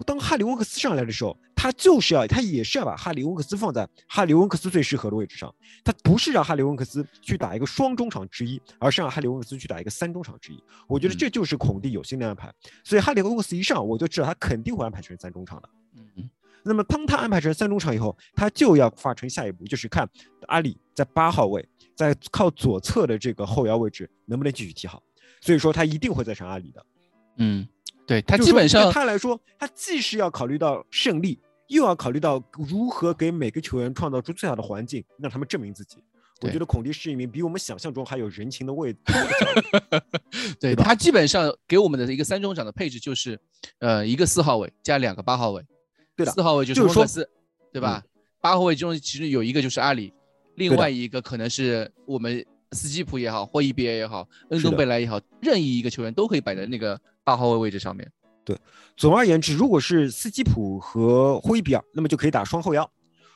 当哈里温克斯上来的时候，他就是要，他也是要把哈里温克斯放在哈里温克斯最适合的位置上。他不是让哈里温克斯去打一个双中场之一，而是让哈里温克斯去打一个三中场之一。我觉得这就是孔蒂有心的安排。所以哈里温克斯一上，我就知道他肯定会安排成三中场的。嗯。那么当他安排成三中场以后，他就要发成下一步，就是看阿里在八号位，在靠左侧的这个后腰位置能不能继续踢好。所以说他一定会再上阿里的。嗯。对他基本上，对他来说，他既是要考虑到胜利，又要考虑到如何给每个球员创造出最好的环境，让他们证明自己。我觉得孔蒂是一名比我们想象中还有人情的味。对他基本上给我们的一个三中场的配置就是，呃，一个四号位加两个八号位。对的，四号位就是温克斯，对吧？八号位中其实有一个就是阿里，另外一个可能是我们斯基普也好，或伊比尔也好，恩东贝莱也好，任意一个球员都可以摆在那个。八号位位置上面，对。总而言之，如果是斯基普和霍伊比尔，那么就可以打双后腰；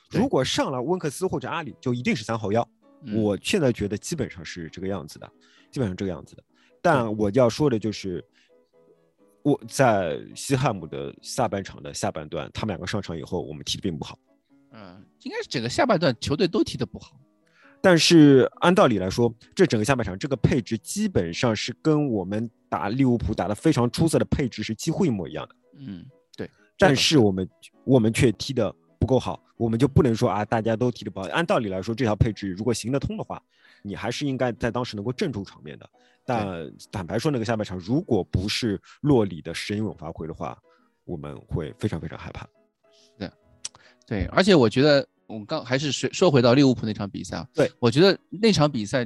如果上了温克斯或者阿里，就一定是三后腰。我现在觉得基本上是这个样子的，基本上这个样子的。但我要说的就是，我在西汉姆的下半场的下半段，他们两个上场以后，我们踢的并不好。嗯，应该是整个下半段球队都踢的不好。但是按道理来说，这整个下半场这个配置基本上是跟我们打利物浦打得非常出色的配置是几乎一模一样的。嗯，对。但是我们我们却踢得不够好，我们就不能说啊，大家都踢得不好。按道理来说，这条配置如果行得通的话，你还是应该在当时能够镇住场面的。但坦白说，那个下半场如果不是洛里的神勇发挥的话，我们会非常非常害怕。对，对，而且我觉得。我们刚还是说说回到利物浦那场比赛啊，对我觉得那场比赛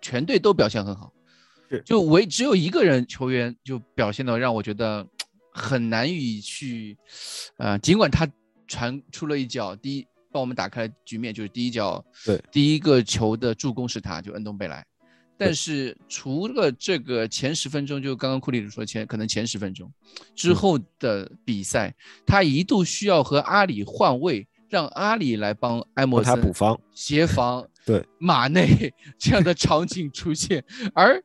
全队都表现很好，是就唯只有一个人球员就表现的让我觉得很难以去，呃，尽管他传出了一脚，第一帮我们打开了局面，就是第一脚，对，第一个球的助攻是他，就恩东贝莱，但是除了这个前十分钟，就刚刚库里说前可能前十分钟之后的比赛，他一度需要和阿里换位。让阿里来帮埃莫森补防协防，对。马内 这样的场景出现，而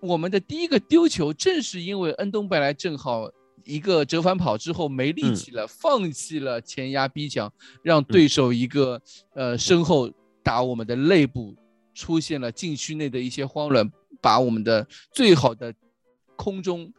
我们的第一个丢球正是因为恩东贝莱正好一个折返跑之后没力气了，放弃了前压逼抢，让对手一个呃身后打我们的肋部出现了禁区内的一些慌乱，把我们的最好的空中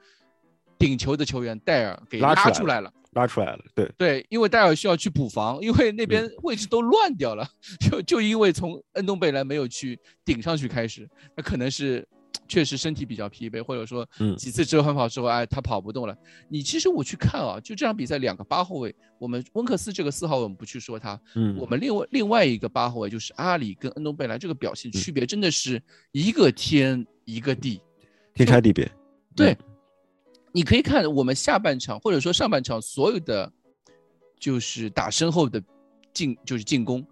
顶球的球员戴尔给拉出来了。拉出来了，对对，因为戴尔需要去补防，因为那边位置都乱掉了，就就因为从恩东贝莱没有去顶上去开始，那可能是 确实身体比较疲惫，或者说几次折返跑之后，哎，他跑不动了。你其实我去看啊，就这场比赛两个八后卫，我们温克斯这个四号位我们不去说他，嗯，我们另外另外一个八后卫就是阿里跟恩东贝莱，这个表现区别真的是一个天一个地，天差地别，对。你可以看我们下半场或者说上半场所有的，就是打身后的进就是进攻，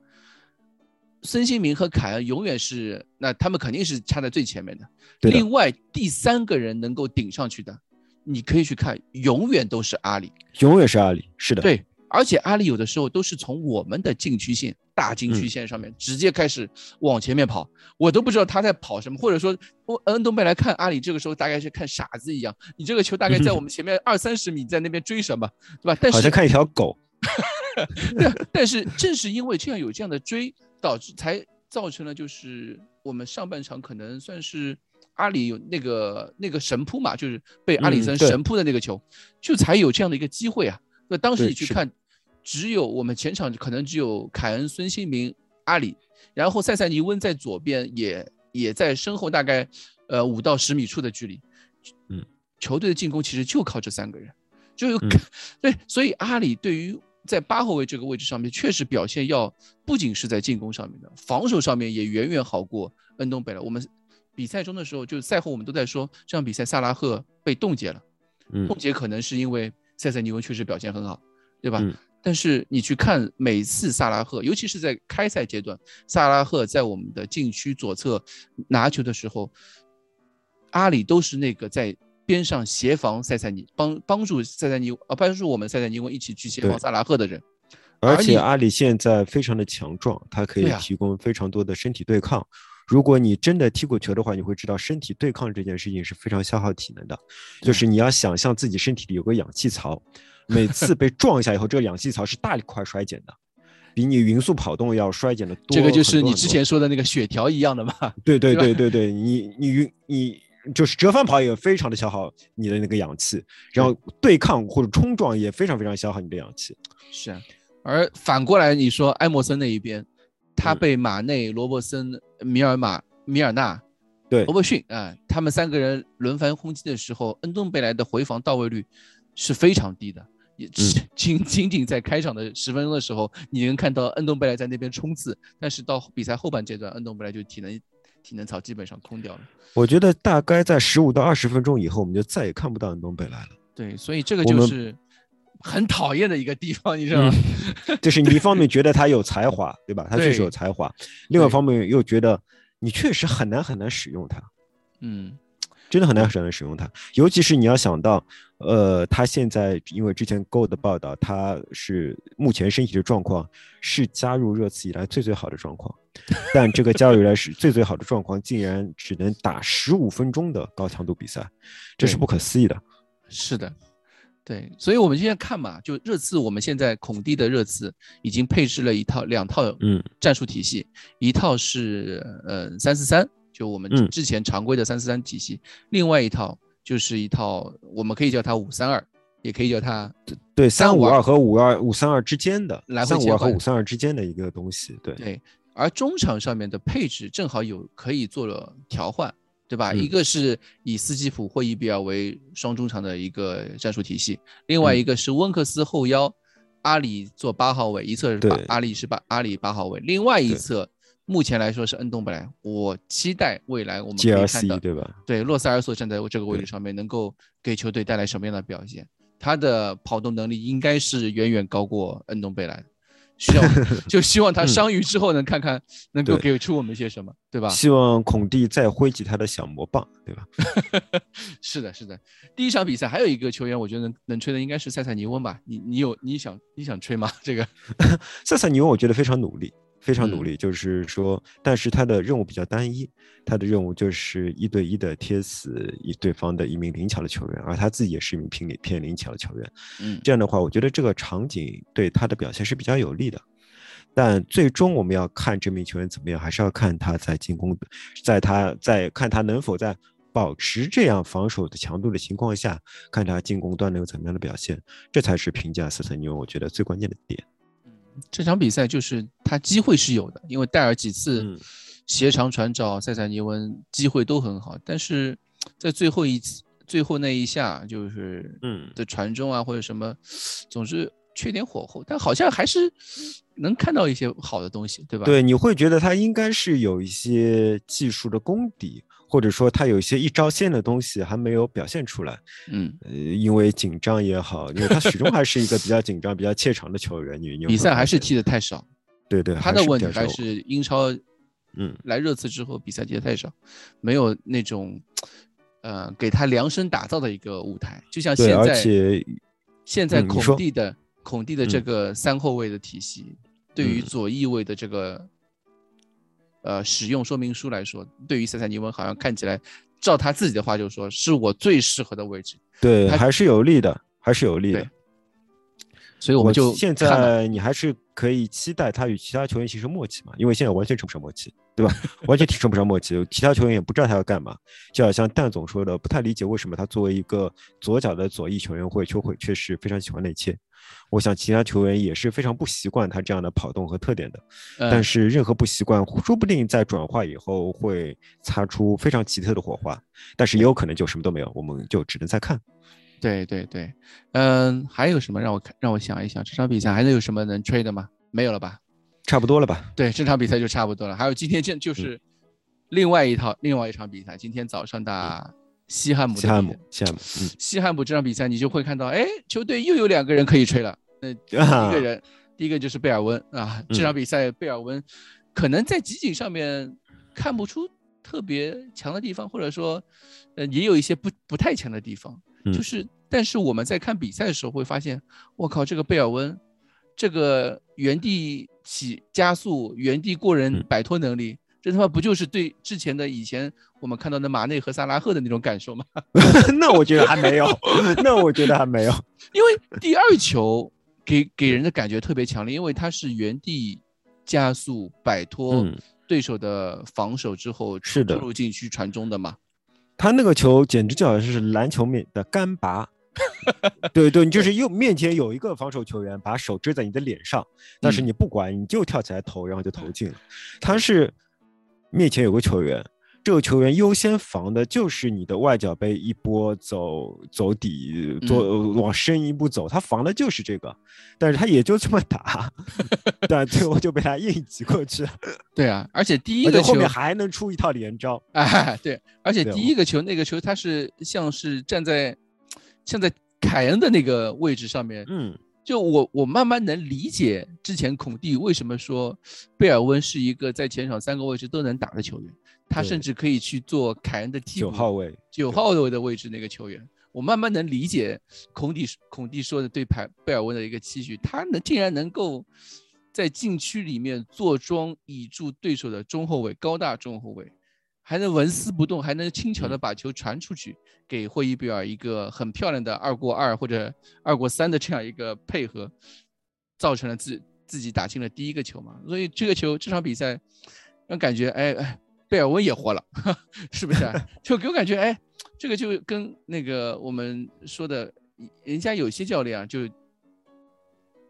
孙兴民和凯恩永远是那他们肯定是插在最前面的。另外第三个人能够顶上去的，你可以去看，永远都是阿里，永远是阿里，是的。对，而且阿里有的时候都是从我们的禁区线。大禁区线上面直接开始往前面跑，我都不知道他在跑什么，或者说恩东贝来看阿里这个时候大概是看傻子一样，你这个球大概在 我们前面二三十米，在那边追什么，对吧？但是好像看一条狗。对，但是正是因为这样有这样的追，导致才造成了就是我们上半场可能算是阿里有那个那个神扑嘛，就是被阿里森神扑的那个球，就才有这样的一个机会啊。那当时你去看。只有我们前场可能只有凯恩、孙兴民、阿里然后塞塞尼翁在左边也也在身后大概呃五到十米处的距离，嗯，球队的进攻其实就靠这三个人，就有、嗯 对，所以阿里对于在八后卫这个位置上面，确实表现要不仅是在进攻上面的，防守上面也远远好过恩东贝莱。我们比赛中的时候，就赛后我们都在说，这场比赛萨拉赫被冻结了，嗯冻结可能是因为塞塞尼翁确实表现很好，对吧？嗯但是你去看每次萨拉赫，尤其是在开赛阶段，萨拉赫在我们的禁区左侧拿球的时候，阿里都是那个在边上协防塞塞尼，帮帮助塞塞尼啊，帮助我们塞塞尼翁一起去协防萨拉赫的人。而且阿里现在非常的强壮，他可以提供非常多的身体对抗。如果你真的踢过球的话，你会知道身体对抗这件事情是非常消耗体能的。就是你要想象自己身体里有个氧气槽，每次被撞一下以后，这个氧气槽是大块衰减的，比你匀速跑动要衰减的多。这个就是你之前说的那个血条一样的嘛。对对对对对对，你你晕你就是折返跑也非常的消耗你的那个氧气，然后对抗或者冲撞也非常非常消耗你的氧气。是啊，而反过来你说埃默森那一边，他嗯被马内、罗伯森、米尔马、米尔纳、对罗伯逊啊、他们三个人轮番轰击的时候，恩东贝莱的回防到位率是非常低的。也只 仅仅仅在开场的十分钟的时候，你能看到恩东贝莱在那边冲刺，但是到比赛后半阶段，恩东贝莱就体能体能槽基本上空掉了。我觉得大概在十五到二十分钟以后，我们就再也看不到恩东贝来了。对，所以这个就是很讨厌的一个地方，你知道吗？就是你一方面觉得他有才华，对吧？他确实有才华，另外一方面又觉得你确实很难很难使用他。嗯，真的很难很难使用它，尤其是你要想到，呃，他现在因为之前 Go 的报道，他是目前身体的状况是加入热刺以来最最好的状况，但这个加入以来是最最好的状况，竟然只能打十五分钟的高强度比赛，这是不可思议的。是的，对，所以我们现在看嘛，就热刺，我们现在孔蒂的热刺已经配置了一套两套嗯。战术体系，一套是呃三四三，就我们嗯。之前常规的三四三体系，另外一套就是一套我们可以叫它五三二，也可以叫它对，三五二和五二五三二之间的来回三五切换二和五三二之间的一个东西，对，对，而中场上面的配置正好有可以做了调换，对吧？嗯一个是以斯基普或伊比尔为双中场的一个战术体系，另外嗯一个是温克斯后腰，阿里做八号位，一侧是八阿里是八阿里八号位，另外一侧目前来说是恩东贝莱。我期待未来我们可以看到对吧？对洛塞尔索站在这个位置上面，能够给球队带来什么样的表现？他的跑动能力应该是远远高过恩东贝莱的。希望 就希望他嗯伤愈之后能看看能够给出我们些什么，对吧？希望孔蒂再挥起他的小魔棒，对吧？是的，是的。第一场比赛还有一个球员，我觉得能能吹的应该是塞塞尼翁吧？你你有你想你想吹吗？这个 塞塞尼翁我觉得非常努力，非常努嗯力，就是说，但是他的任务比较单一，他的任务就是一对一的贴死一对方的一名灵巧的球员，而他自己也是一名偏灵偏灵巧的球员。嗯这样的话，我觉得这个场景对他的表现是比较有利的。但最终我们要看这名球员怎么样，还是要看他在进攻，在他在看他能否在保持这样防守的强度的情况下，看他进攻端能有怎么样的表现，这才是评价斯特尼翁我觉得最关键的点。这场比赛就是他机会是有的，因为戴尔几次嗯斜长传找塞萨尼翁机会都很好，但是在最后一次最后那一下就是嗯的传中啊或者什么，总是缺点火候，但好像还是能看到一些好的东西，对吧？对，你会觉得他应该是有一些技术的功底，或者说他有一些一招鲜的东西还没有表现出来。嗯，呃，因为紧张也好，因为他始终还是一个比较紧张、比较怯场的球员。你你比赛还是踢踢得太少，对对，他的问题还是英超，嗯，来热刺之后比赛踢得太少，没有那种呃给他量身打造的一个舞台，就像现在而且现在孔蒂的孔蒂的这嗯。个三后卫的体系，对于。嗯左翼位的这个呃使用说明书来说，对于塞塞尼翁好像看起来，照他自己的话就说，是我最适合的位置。对他还是有利的，还是有利的对。所以我们就现在你还是可以期待他与其他球员形成默契嘛，因为现在完全成不上默契，对吧？完全提升不上默契，其他球员也不知道他要干嘛。就好像蛋总说的，不太理解为什么他作为一个左脚的左翼球员会，球会确实非常喜欢内切。我想其他球员也是非常不习惯他这样的跑动和特点的，但嗯是任何不习惯，说不定在转化以后会擦出非常奇特的火花，但是也有可能就什么都没有，我们就只能再看。对对对，嗯，还有什么让我看让我想一想，这场比赛还能有什么能吹的吗？没有了吧？差不多了吧？对，这场比赛就差不多了。还有今天这嗯就是另外一套另外一场比赛，今天早上打西汉姆西汉，姆西汉姆，嗯。西汉姆这场比赛，你就会看到，哎，球队又有两个人可以吹了。那 第一啊个人，第一个就是贝尔温啊。这场嗯比赛，贝尔温可能在集锦上面看不出特别强的地方，或者说，呃，也有一些不不太强的地方。就嗯是，但是我们在看比赛的时候会发现，我靠，这个贝尔温，这个原地起加速、原地过人嗯摆脱能力。这他妈不就是对之前的以前我们看到的马内和萨拉赫的那种感受吗？那我觉得还没有，那我觉得还没有。因为第二球给给人的感觉特别强烈，因为他是原地加速摆脱嗯对手的防守之后，是的冲入禁区传中的嘛。他那个球简直就好像是篮球面的干拔。对对，你就是右面前有一个防守球员把手遮在你的脸上，但是嗯你不管，你就跳起来投，然后就投进了。他是面前有个球员，这个球员优先防的就是你的外脚背一波走走底，做、嗯往深一步走，他防的就是这个，但是他也就这么打，但最后就被他硬挤过去了，对啊，而且第一个球后面还能出一套连招。哎，对，而且第一个球那个球，他是像是站在像在凯恩的那个位置上面，嗯，就我我慢慢能理解之前孔蒂为什么说贝尔温是一个在前场三个位置都能打的球员，他甚至可以去做凯恩的替补九号位，九号位的位置那个球员，我慢慢能理解孔蒂孔蒂说的对排贝尔温的一个期许，他能竟然能够在禁区里面坐庄倚住对手的中后卫，高大中后卫，还能纹丝不动，还能轻巧的把球传出去，给霍伊比尔一个很漂亮的二过二或者二过三的这样一个配合，造成了自自己打进了第一个球嘛。所以这个球这场比赛让感觉哎哎。贝尔温也活了，是不是、啊？就给我感觉，哎，这个就跟那个我们说的，人家有些教练啊，就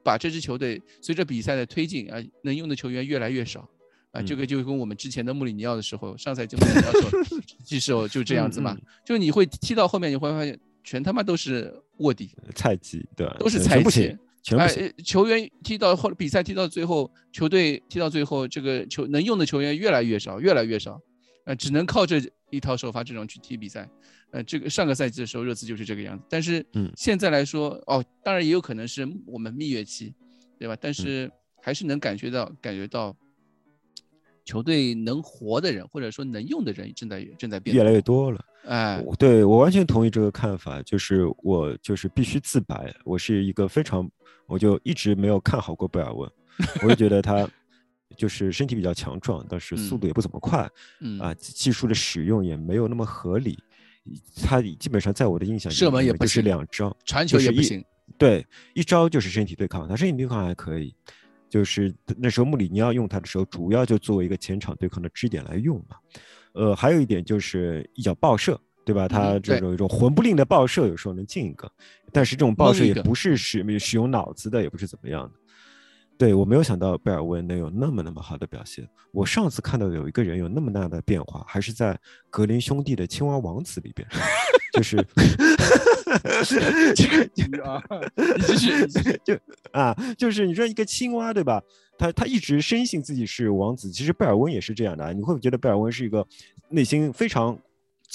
把这支球队随着比赛的推进啊，能用的球员越来越少啊，这嗯个就跟我们之前的穆里尼奥的时候，上赛季穆里尼奥的时候，季时候就这样子嘛，嗯就你会踢到后面，你会发现全他妈都是卧底，菜鸡，对吧？都是菜鸡哎，球员踢到后，比赛踢到最后，球队踢到最后，这个球能用的球员越来越少，越来越少，呃，只能靠这一套首发阵容去踢比赛。呃，这个上个赛季的时候，热刺就是这个样子，但是嗯现在来说，哦，当然也有可能是我们蜜月期，对吧？但嗯是还是能感觉到，感觉到球队能活的人，或者说能用的人正在正在变越来越多。了。哎，对我完全同意这个看法，就是我就是必须自白，我是一个非常，我就一直没有看好过贝尔温，我就觉得他 就是身体比较强壮，但是速嗯度也不怎么快，嗯啊，技术的使用也没有那么合理，他基本上在我的印象里射门也不是两招，传球也不行。对，一招就是身体对抗，他身体对抗还可以，就是那时候穆里尼奥用他的时候，主要就作为一个前场对抗的支点来用嘛。呃，还有一点就是一脚爆射，对吧？他这种一种魂不吝的爆射，有时候能进一个，但是这种爆射也不是使使用脑子的，也不是怎么样的。对我没有想到贝尔温能有那么那么好的表现。我上次看到有一个人有那么大的变化，还是在格林兄弟的《青蛙王子》里边，就是 这个啊，你继续，你继续 就啊，就是你说一个青蛙对吧？他他一直深信自己是王子，其实贝尔温也是这样的啊。你会不会觉得贝尔温是一个内心非常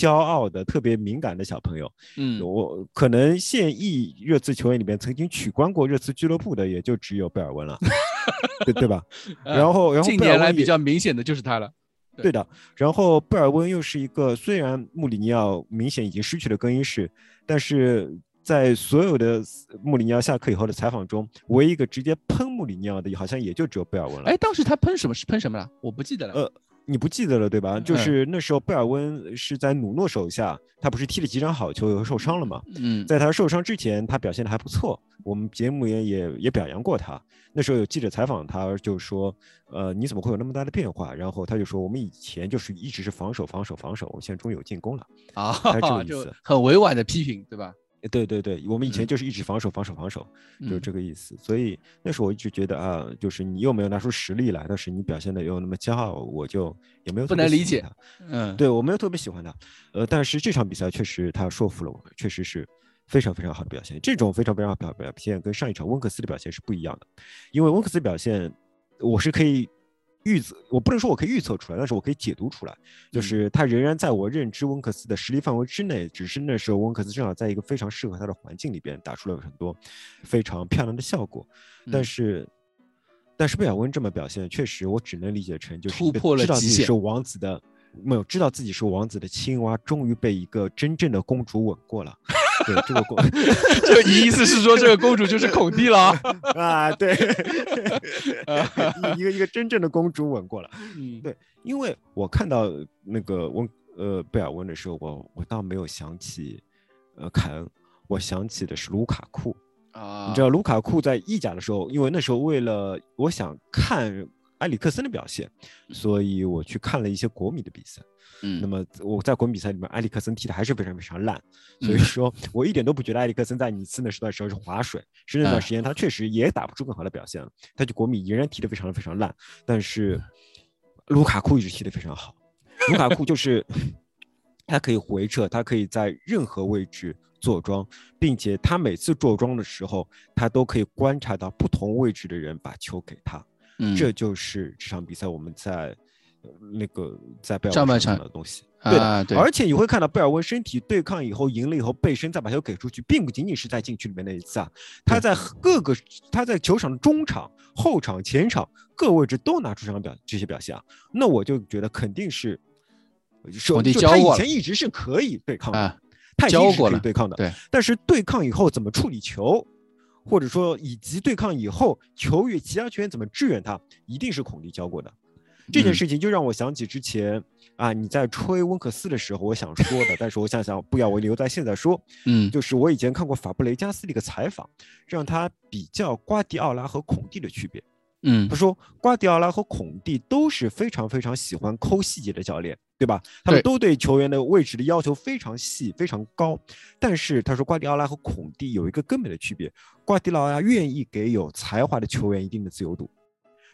骄傲的、特别敏感的小朋友？嗯，我可能现役热刺球员里面曾经取关过热刺俱乐部的，也就只有贝尔温了，对对吧？然后然后近年来比较明显的就是他了。对的，然后贝尔温又是一个，虽然穆里尼奥明显已经失去了更衣室，但是在所有的穆里尼奥下课以后的采访中，唯一一个直接喷穆里尼奥的，好像也就只有贝尔温了。哎，当时他喷什么？是喷什么了？我不记得了。呃你不记得了对吧？就嗯是那时候贝尔温是在努诺手下，他不是踢了几场好球，又受伤了嘛。嗯，在他受伤之前，他表现的还不错，我们节目也也也表扬过他。那时候有记者采访他，就说，呃，你怎么会有那么大的变化？然后他就说，我们以前就是一直是防守防守防守，我们现在终于有进攻了。啊他这个，意思很委婉的批评，对吧？呃对对对，我们以前嗯就是一直防守防守防守，就是嗯这个意思。所以那时候我一直觉得啊，就是你又没有拿出实力来，但是你表现的又那么骄傲，我就也没有不能理解。嗯，对我没有特别喜欢他，呃，但是这场比赛确实他说服了我，确实是非常非常好的表现。这种非常非常好的表现跟上一场温克斯的表现是不一样的，因为温克斯表现我是可以预测，我不能说我可以预测出来，但是我可以解读出来，就嗯是他仍然在我认知温克斯的实力范围之内，只是那时候温克斯正好在一个非常适合他的环境里边打出了很多非常漂亮的效果，但嗯是。但是贝尔温这么表现，确实我只能理解成就是突破了知道自己是王子的，没有知道自己是王子的青蛙，终于被一个真正的公主吻过了。对这个公就你意思是说这个公主就是孔蒂了啊？啊，对，一个一个真正的公主吻过了。嗯，对因为我看到那个温呃贝尔温的时候，我我倒没有想起呃凯恩，我想起的是卢卡库。啊，你知道卢卡库在意甲的时候，因为那时候为了我想看埃里克森的表现，所以我去看了一些国米的比赛。嗯，那么我在国米比赛里面，埃里克森踢的还是非常非常烂，所以嗯说我一点都不觉得埃里克森在尼斯那时段时候是划水，是那段嗯。时间他确实也打不出更好的表现了，他就国米仍然踢的非常非常烂，但是卢卡库一直踢的非常好，卢卡库就是 他可以回撤，他可以在任何位置坐庄，并且他每次坐庄的时候，他都可以观察到不同位置的人把球给他，嗯这就是这场比赛我们在呃那个在贝尔上半场的东西。对的，啊，对，而且你会看到贝尔温身体对抗以后赢了以后背身再把球给出去，并不仅仅是在禁区里面那一次啊，他在各个他在球场的中场、后场、前场各位置都拿出这样表这些表现啊，那我就觉得肯定是。就他以前一直是可以对抗的，啊，他已经是可以对抗的，对，但是对抗以后怎么处理球，或者说以及对抗以后球员其他球员怎么支援他，一定是孔蒂教过的。这件嗯事情就让我想起之前啊你在吹温克斯的时候，我想说的，但是我想想不要，我留在现在说。嗯，就是我以前看过法布雷加斯的一个采访，让他比较瓜迪奥拉和孔蒂的区别。嗯他说，瓜迪奥拉和孔蒂都是非常非常喜欢抠细节的教练，对吧？他们都对球员的位置的要求非常细、非常高。但是他说，瓜迪奥拉和孔蒂有一个根本的区别，瓜迪奥拉愿意给有才华的球员一定的自由度。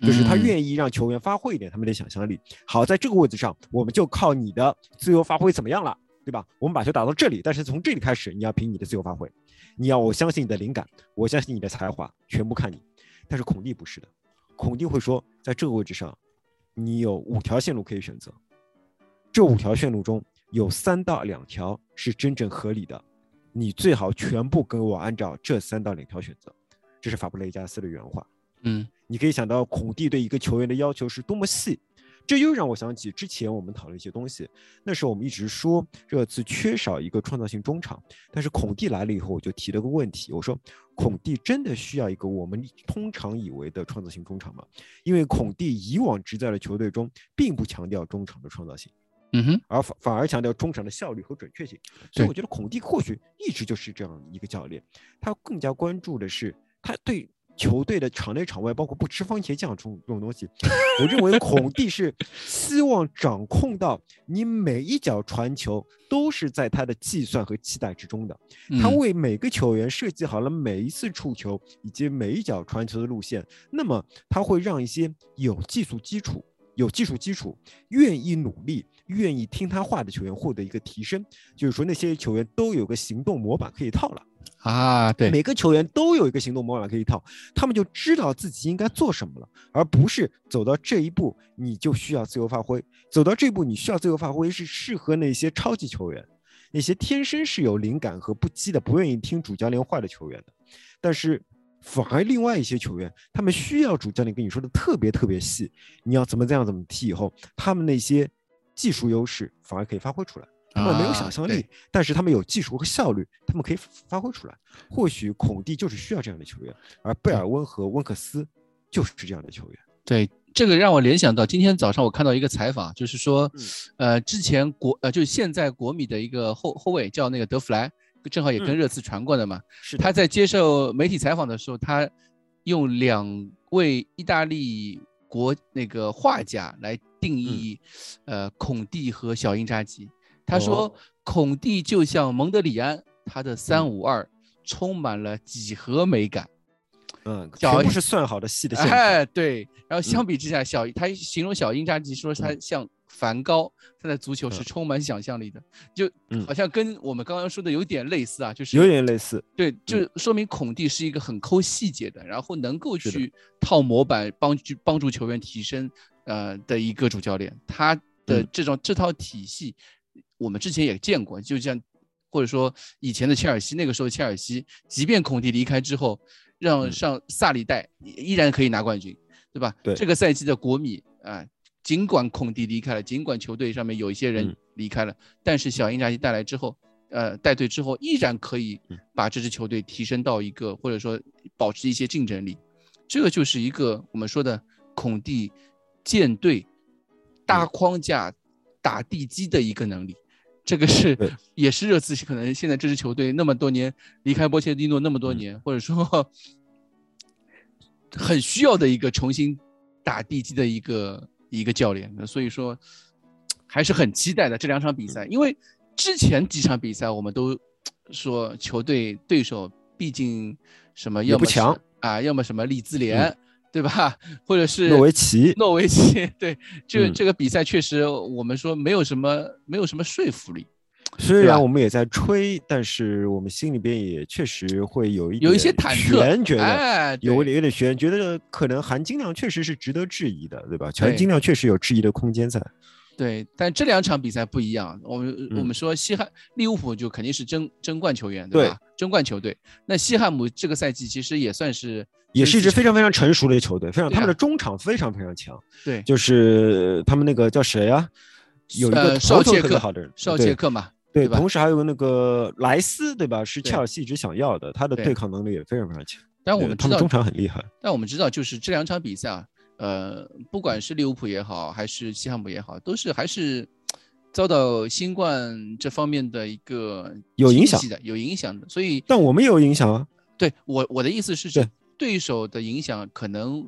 就是他嗯愿意让球员发挥一点他们的想象力。好，在这个位置上，我们就靠你的自由发挥怎么样了，对吧？我们把球打到这里，但是从这里开始，你要凭你的自由发挥，你要我相信你的灵感，我相信你的才华，全部看你。但是孔蒂不是的，孔蒂会说，在这个位置上，你有五条线路可以选择，这五条线路中有三到两条是真正合理的，你最好全部跟我按照这三到两条选择。这是法布雷加斯的原话。嗯你可以想到孔蒂对一个球员的要求是多么细，这又让我想起之前我们讨论一些东西。那时候我们一直说热刺缺少一个创造性中场，但是孔蒂来了以后，我就提了个问题，我说孔蒂真的需要一个我们通常以为的创造性中场吗？因为孔蒂以往执教的球队中，并不强调中场的创造性。嗯哼，而反反而强调中场的效率和准确性，所以我觉得孔蒂或许一直就是这样一个教练，他更加关注的是他对球队的场内场外，包括不吃番茄酱这种这种东西。我认为孔蒂是希望掌控到你每一脚传球都是在他的计算和期待之中的。他嗯为每个球员设计好了每一次触球以及每一脚传球的路线，那么他会让一些有技术基础、有技术基础、愿意努力、愿意听他话的球员获得一个提升。就是说，那些球员都有个行动模板可以套了。啊，对，每个球员都有一个行动模板可以套，他们就知道自己应该做什么了，而不是走到这一步你就需要自由发挥。走到这一步你需要自由发挥，是适合那些超级球员，那些天生是有灵感和不羁的、不愿意听主教练话的球员的。但是反而另外一些球员，他们需要主教练跟你说的特别特别细，你要怎么这样怎么踢以后，他们那些技术优势反而可以发挥出来。他们没有啊想象力，对但是他们有技术和效率，他们可以发挥出来。或许孔蒂就是需要这样的球员，而贝尔温和温克斯就是这样的球员。对，这个让我联想到今天早上我看到一个采访，就是说嗯，呃，之前国呃就是现在国米的一个后后卫叫那个德弗莱，正好也跟嗯热刺传过的嘛。是的他在接受媒体采访的时候，他用两位意大利国那个画家来定义，呃，孔蒂和小因扎吉。他说哦，孔蒂就像蒙德里安，他的三嗯五二充满了几何美感。嗯，小全部是算好的细的线对。然后相嗯比之下，小他形容小因扎吉说他像梵高，他的足球是嗯充满想象力的，就嗯好像跟我们刚刚说的有点类似啊，就是有点类似。对，就说明孔蒂是一个很抠细节的，然后能够去套模板，帮助帮助球员提升，呃的一个主教练。他的嗯这种、这套体系，我们之前也见过，就像或者说以前的切尔西，那个时候切尔西，即便孔蒂离开之后，让嗯上萨里带依然可以拿冠军，对吧？对这个赛季的国米啊、尽管孔蒂离开了，尽管球队上面有一些人嗯离开了，但是小因扎吉带来之后，呃，带队之后依然可以嗯把这支球队提升到一个或者说保持一些竞争力，这个就是一个我们说的孔蒂建队大嗯框架打地基的一个能力。这个是也是热刺可能现在这支球队那么多年离开波切蒂诺那么多嗯。年，或者说很需要的一个重新打地基的一个一个教练，所以说还是很期待的这两场比嗯。赛，因为之前几场比赛我们都说球队对手毕竟什么要不强。啊，要么什么利兹联，对吧？或者是诺维奇诺维奇，对，这个嗯这个比赛确实我们说没有什么没有什么说服力，虽然我们也在吹，但是我们心里边也确实会有一有一些点忐忑悬觉得。哎，有对有点悬，觉得可能含金量确实是值得质疑的，对吧？含金量确实有质疑的空间在。对，但这两场比赛不一样。我们、我嗯们说西汉利物浦就肯定是争争冠球员，对吧？争冠球队。那西汉姆这个赛季其实也算是也是一支非常常非常成熟的球队，非常啊他们的中场非常非常强，对就是他们那个叫谁啊？有一个呃头头绍切克特别好的人，绍对切克嘛，对，对吧同时还有那个莱斯，对吧？是切尔西一直想要的，他的对对抗能力也非常非常强。但我们知道他们中场很厉害。但我们知道，就是这两场比赛啊，呃，不管是利物浦也好，还是西汉姆也好，都是还是遭到新冠这方面的一个有影响的，有影响的。所以但我们也有影响啊，对我我的意思是对。对手的影响可能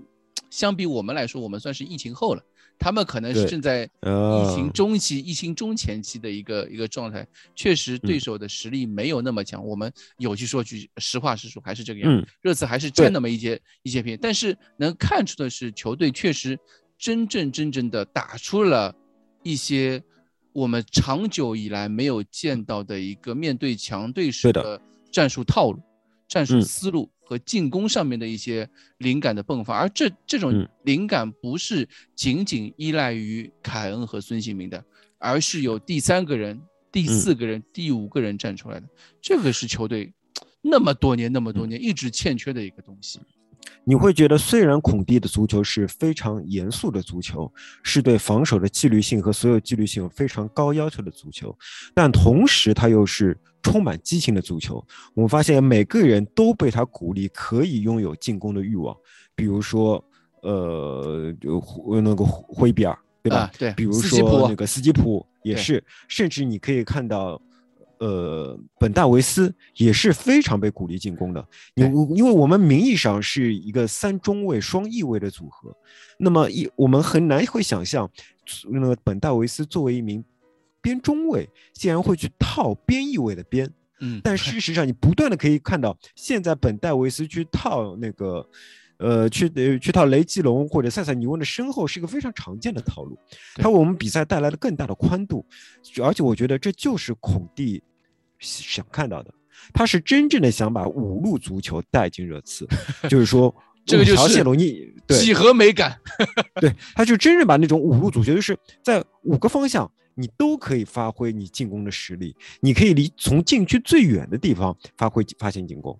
相比我们来说，我们算是疫情后了，他们可能是正在疫呃情中期、疫情中前期的一个一个状态，确实对嗯手的实力没有那么强。我们有句说句，实话实说，还是这个样。嗯，热刺还是对占那么一些一些便宜，但是能看出的是，球队确实真正真正的打出了一些我们长久以来没有见到的一个面对强对手的战术套路、战术嗯思路和进攻上面的一些灵感的迸发，而这这种嗯。灵感不是仅仅依赖于凯恩和孙兴民的，而是有第三个人、第嗯。四个人、第五个人站出来的，这个是球队那么多年、那么多嗯。年一直欠缺的一个东西。你会觉得，虽然孔蒂的足球是非常严肃的足球，是对防守的纪律性和所有纪律性有非常高要求的足球，但同时他又是充满激情的足球。我们发现每个人都被他鼓励，可以拥有进攻的欲望。比如说，呃，就那个胡灰比尔，对吧？啊对比如说那个斯基普也是，甚至你可以看到。呃，本戴维斯也是非常被鼓励进攻的。因因为我们名义上是一个三中卫双翼位的组合，那么一我们很难会想象，那个本戴维斯作为一名边中卫，竟然会去套边翼位的边。嗯，但事实上，你不断的可以看到，现在本戴维斯去套那个，呃，去呃去套雷吉隆或者塞塞尼翁的身后，是一个非常常见的套路，对它为我们比赛带来了更大的宽度，而且我觉得这就是孔蒂想看到的，他是真正的想把五路足球带进热刺，就是说这个就是五条线路你对几何美感。对，他就真正把那种五路足球，就是在五个方向你都可以发挥你进攻的实力，你可以离从禁区最远的地方发挥发现进攻。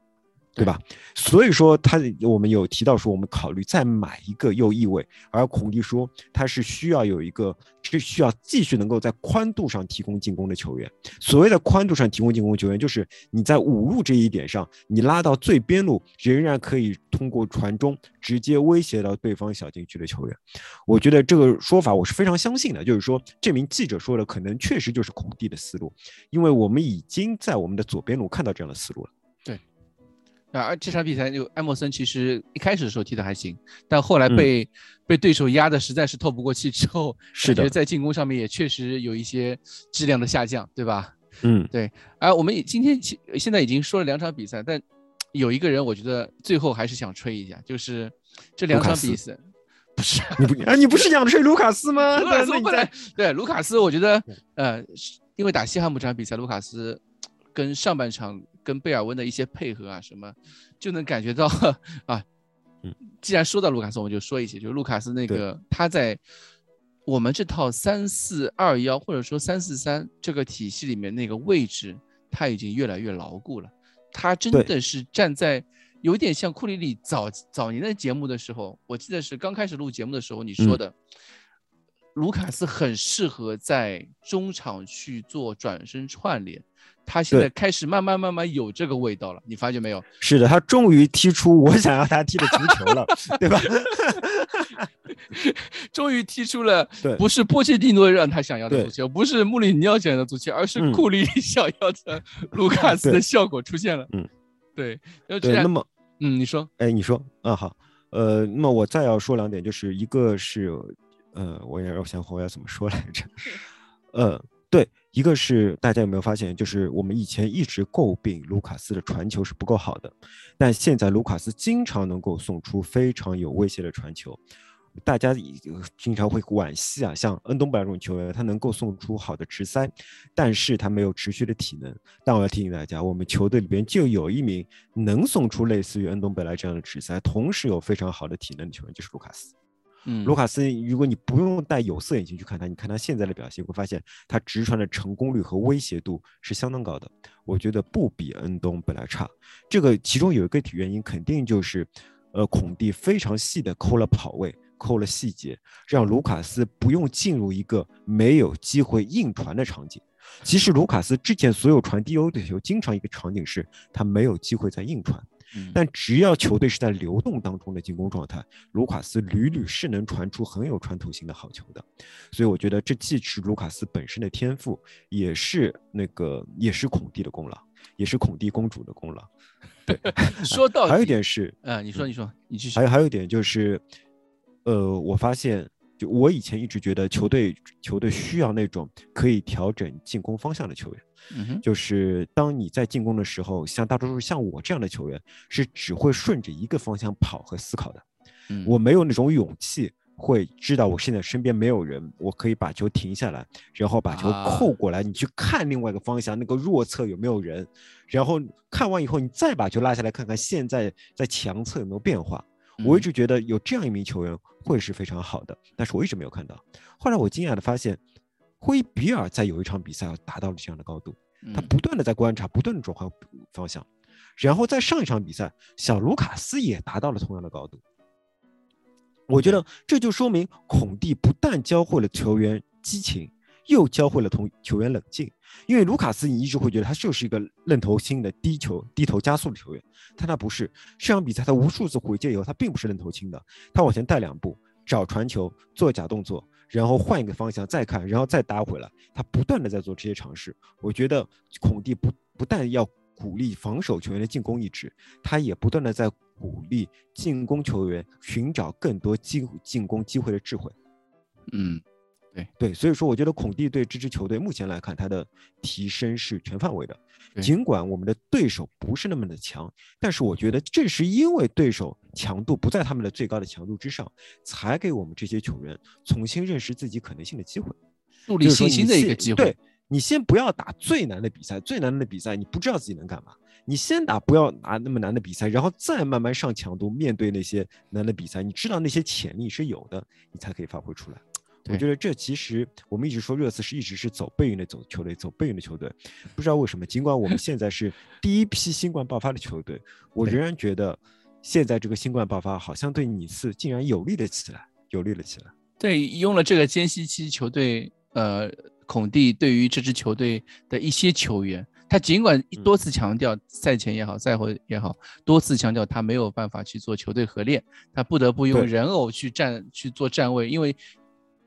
对吧？所以说他我们有提到说，我们考虑再买一个右翼位，而孔蒂说他是需要有一个，是需要继续能够在宽度上提供进攻的球员。所谓的宽度上提供进攻球员，就是你在五路这一点上，你拉到最边路，仍然可以通过传中直接威胁到对方小禁区的球员。我觉得这个说法我是非常相信的，就是说这名记者说的可能确实就是孔蒂的思路，因为我们已经在我们的左边路看到这样的思路了。啊，而这场比赛就埃默森其实一开始的时候踢得还行，但后来被、被对手压的实在是透不过气之后，是的在进攻上面也确实有一些质量的下降，对吧？嗯，对。而我们也今天其现在已经说了两场比赛，但有一个人我觉得最后还是想吹一下，就是这两场比赛，不是你不 啊，你不是想吹卢卡斯吗？卢卡斯对卢卡斯，我觉得呃，因为打西汉姆这场比赛，卢卡斯跟上半场跟贝尔温的一些配合啊什么，就能感觉到啊，嗯，既然说到卢卡斯，我们就说一些，就是卢卡斯那个他在我们这套三四二幺或者说三四三这个体系里面那个位置，他已经越来越牢固了。他真的是站在有点像库里里早早年的节目的时候，我记得是刚开始录节目的时候你说嗯的，卢卡斯很适合在中场去做转身串联。他现在开始慢慢慢慢有这个味道了，你发觉没有？是的，他终于踢出我想要他踢的足球了，对吧？终于踢出了对不是波切蒂诺让他想要的足球，不是穆里尼奥想要的足球，而是嗯库里 想要的卢卡斯的效果出现了。嗯，对，那么嗯，你说，哎，你说嗯好，呃，那么我再要说两点，就是一个是，呃，我也我想我要怎么说来着？呃，对，一个是大家有没有发现，就是我们以前一直诟病卢卡斯的传球是不够好的，但现在卢卡斯经常能够送出非常有威胁的传球。大家已经常会惋惜啊，像恩东贝莱这种球员，他能够送出好的直塞，但是他没有持续的体能。但我要提醒大家，我们球队里边就有一名能送出类似于恩东贝莱这样的直塞，同时有非常好的体能的球员，就是卢卡斯。嗯，卢卡斯，如果你不用戴有色眼镜去看他，你看他现在的表现，会发现他直传的成功率和威胁度是相当高的。我觉得不比恩东本来差。这个其中有一个体原因，肯定就是，呃，孔蒂非常细的抠了跑位，抠了细节，让卢卡斯不用进入一个没有机会硬传的场景。其实卢卡斯之前所有传低欧的球，经常一个场景是他没有机会在硬传。嗯。但只要球队是在流动当中的进攻状态，卢卡斯屡屡是能传出很有穿透性的好球的，所以我觉得这既是卢卡斯本身的天赋，也是那个也是孔蒂的功劳，也是孔蒂公主的功劳。对。说到还有一点是，啊，你说你说你继续。还，有还有一点就是，呃，我发现就我以前一直觉得球队球队需要那种可以调整进攻方向的球员。就是当你在进攻的时候，像大多数像我这样的球员，是只会顺着一个方向跑和思考的。嗯我没有那种勇气，会知道我现在身边没有人，我可以把球停下来，然后把球啊扣过来，你去看另外一个方向那个弱侧有没有人，然后看完以后，你再把球拉下来看看现在在强侧有没有变化。我一嗯直觉得有这样一名球员会是非常好的，但是我一直没有看到。后来我惊讶的发现，霍伊比尔在有一场比赛达到了这样的高度。他嗯不断的在观察，不断的转换方向，然后在上一场比赛，小卢卡斯也达到了同样的高度。我觉得这就说明孔蒂不但教会了球员激情，又教会了同球员冷静。因为卢卡斯，你一直会觉得他就是一个愣头青的低球低头加速的球员，但他不是。这场比赛他无数次回界以后，他并不是愣头青的，他往前带两步，找传球，做假动作，然后换一个方向再看，然后再打回来，他不断的在做这些尝试。我觉得孔蒂不不但要鼓励防守球员的进攻意志，他也不断的在鼓励进攻球员寻找更多机进攻机会的智慧。嗯对，所以说我觉得孔蒂对这支球队目前来看，他的提升是全范围的。尽管我们的对手不是那么的强，但是我觉得正是因为对手强度不在他们的最高的强度之上，才给我们这些球员重新认识自己可能性的机会。树立信心的一个机会。对你先不要打最难的比赛，最难的比赛你不知道自己能干嘛。你先打不要拿那么难的比赛，然后再慢慢上强度，面对那些难的比赛，你知道那些潜力是有的，你才可以发挥出来。我觉得这其实我们一直说热刺是一直是走背运的走球队，走背运的球队，不知道为什么，尽管我们现在是 第一批新冠爆发的球队，我仍然觉得现在这个新冠爆发好像对尼斯竟然有利了起来，有利了起来。对，用了这个间隙期，球队呃，孔蒂对于这支球队的一些球员，他尽管嗯。多次强调赛前也好，赛后也好，多次强调他没有办法去做球队合练，他不得不用人偶去站去做站位，因为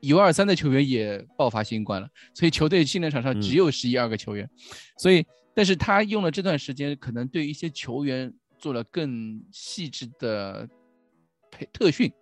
一二三的球员也爆发新冠了，所以球队训练场上只嗯有十一二个球员，所以但是他用了这段时间，可能对一些球员做了更细致的培特训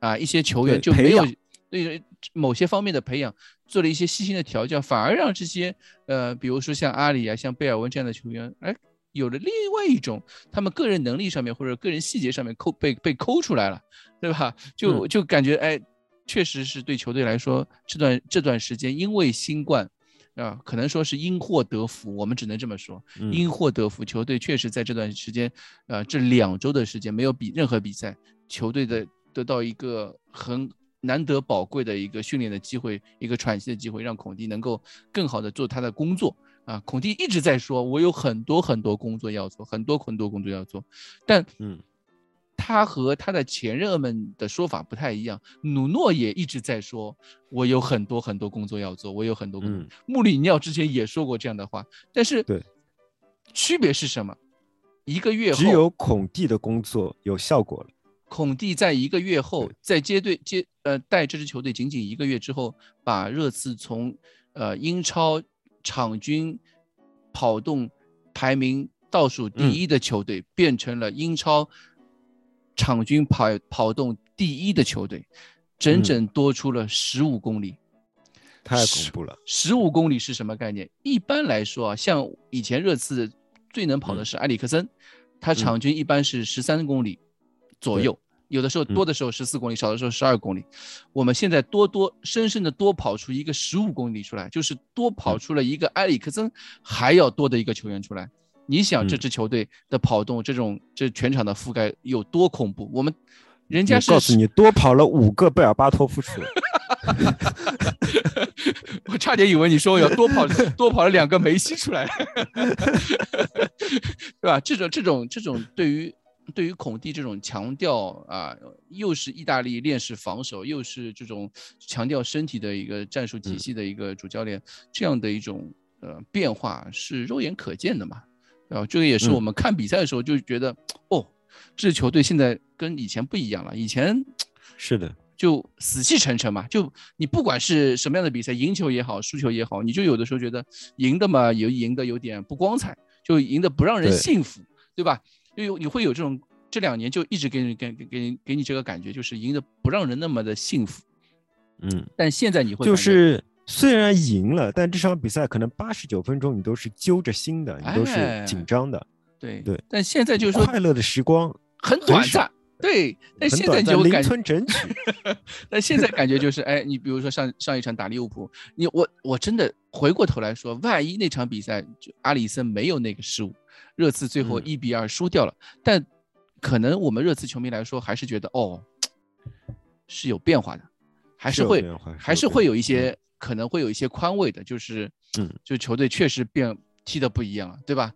啊，一些球员就没有对某些方面的培养做了一些细心的调教，反而让这些呃，比如说像阿里啊、像贝尔温这样的球员，哎，有了另外一种他们个人能力上面或者个人细节上面抠被被抠出来了，对吧？就就感觉哎，确实是对球队来说，这段这段时间因为新冠。啊，可能说是因祸得福，我们只能这么说。嗯因祸得福，球队确实在这段时间，呃，这两周的时间没有比任何比赛，球队的得到一个很难得宝贵的一个训练的机会，一个喘息的机会，让孔蒂能够更好的做他的工作啊。孔蒂一直在说，我有很多很多工作要做，很多很多工作要做，但嗯，他和他的前任们的说法不太一样。努诺也一直在说，我有很多很多工作要做，我有很多工作。嗯穆里尼奥之前也说过这样的话，但是对，区别是什么？一个月后，只有孔蒂的工作有效果了。孔蒂在一个月后，在接队接呃带这支球队仅仅一个月之后，把热刺从呃英超场均跑动排名倒数第嗯一的球队，变成了英超场均跑跑动第一的球队，整嗯整多出了十五公里。太恐怖了。十五公里是什么概念？一般来说啊，像以前热刺最能跑的嗯是埃里克森，他场均一般是十三公里左对右，有的时候嗯多的时候十四公里，少的时候十二公里。我们现在多多深深的多跑出一个十五公里出来，就是多跑嗯出了一个埃里克森还要多的一个球员出来。你想这嗯支球队的跑动，这种这全场的覆盖有多恐怖？我们人家是告诉你，多跑了五个贝尔巴托夫出来。我差点以为你说我要多跑 多跑了两个梅西出来，对吧？这种这种这种对于对于孔蒂这种强调啊，又是意大利链式防守，又是这种强调身体的一个战术体系的一个主教练，这样的一种呃变化是肉眼可见的嘛？啊，这个也是嗯我们看比赛的时候就觉得，哦，这支球队现在跟以前不一样了，以前是的，就死气沉沉嘛，就你不管是什么样的比赛，赢球也好，输球也好，你就有的时候觉得赢的嘛，有赢的有点不光彩，就赢的不让人信服，对吧？就有你会有这种这两年就一直给你给给给你这个感觉，就是赢的不让人那么的幸福。嗯，但现在你会就是虽然赢了，但这场比赛可能八十九分钟你都是揪着心的，你都是哎紧张的，对对但现在就是说快乐的时光很短暂，对，但现在就感觉村整曲。但现在感觉就是，哎，你比如说上上一场打利物浦，你我我真的回过头来说，万一那场比赛就阿里森没有那个失误，热刺最后嗯一比二输掉了，但可能我们热刺球迷来说，还是觉得哦，是有变化的，还是会还是会有一些可能会有一些宽慰的，就是嗯，就球队确实变踢的不一样了，对吧？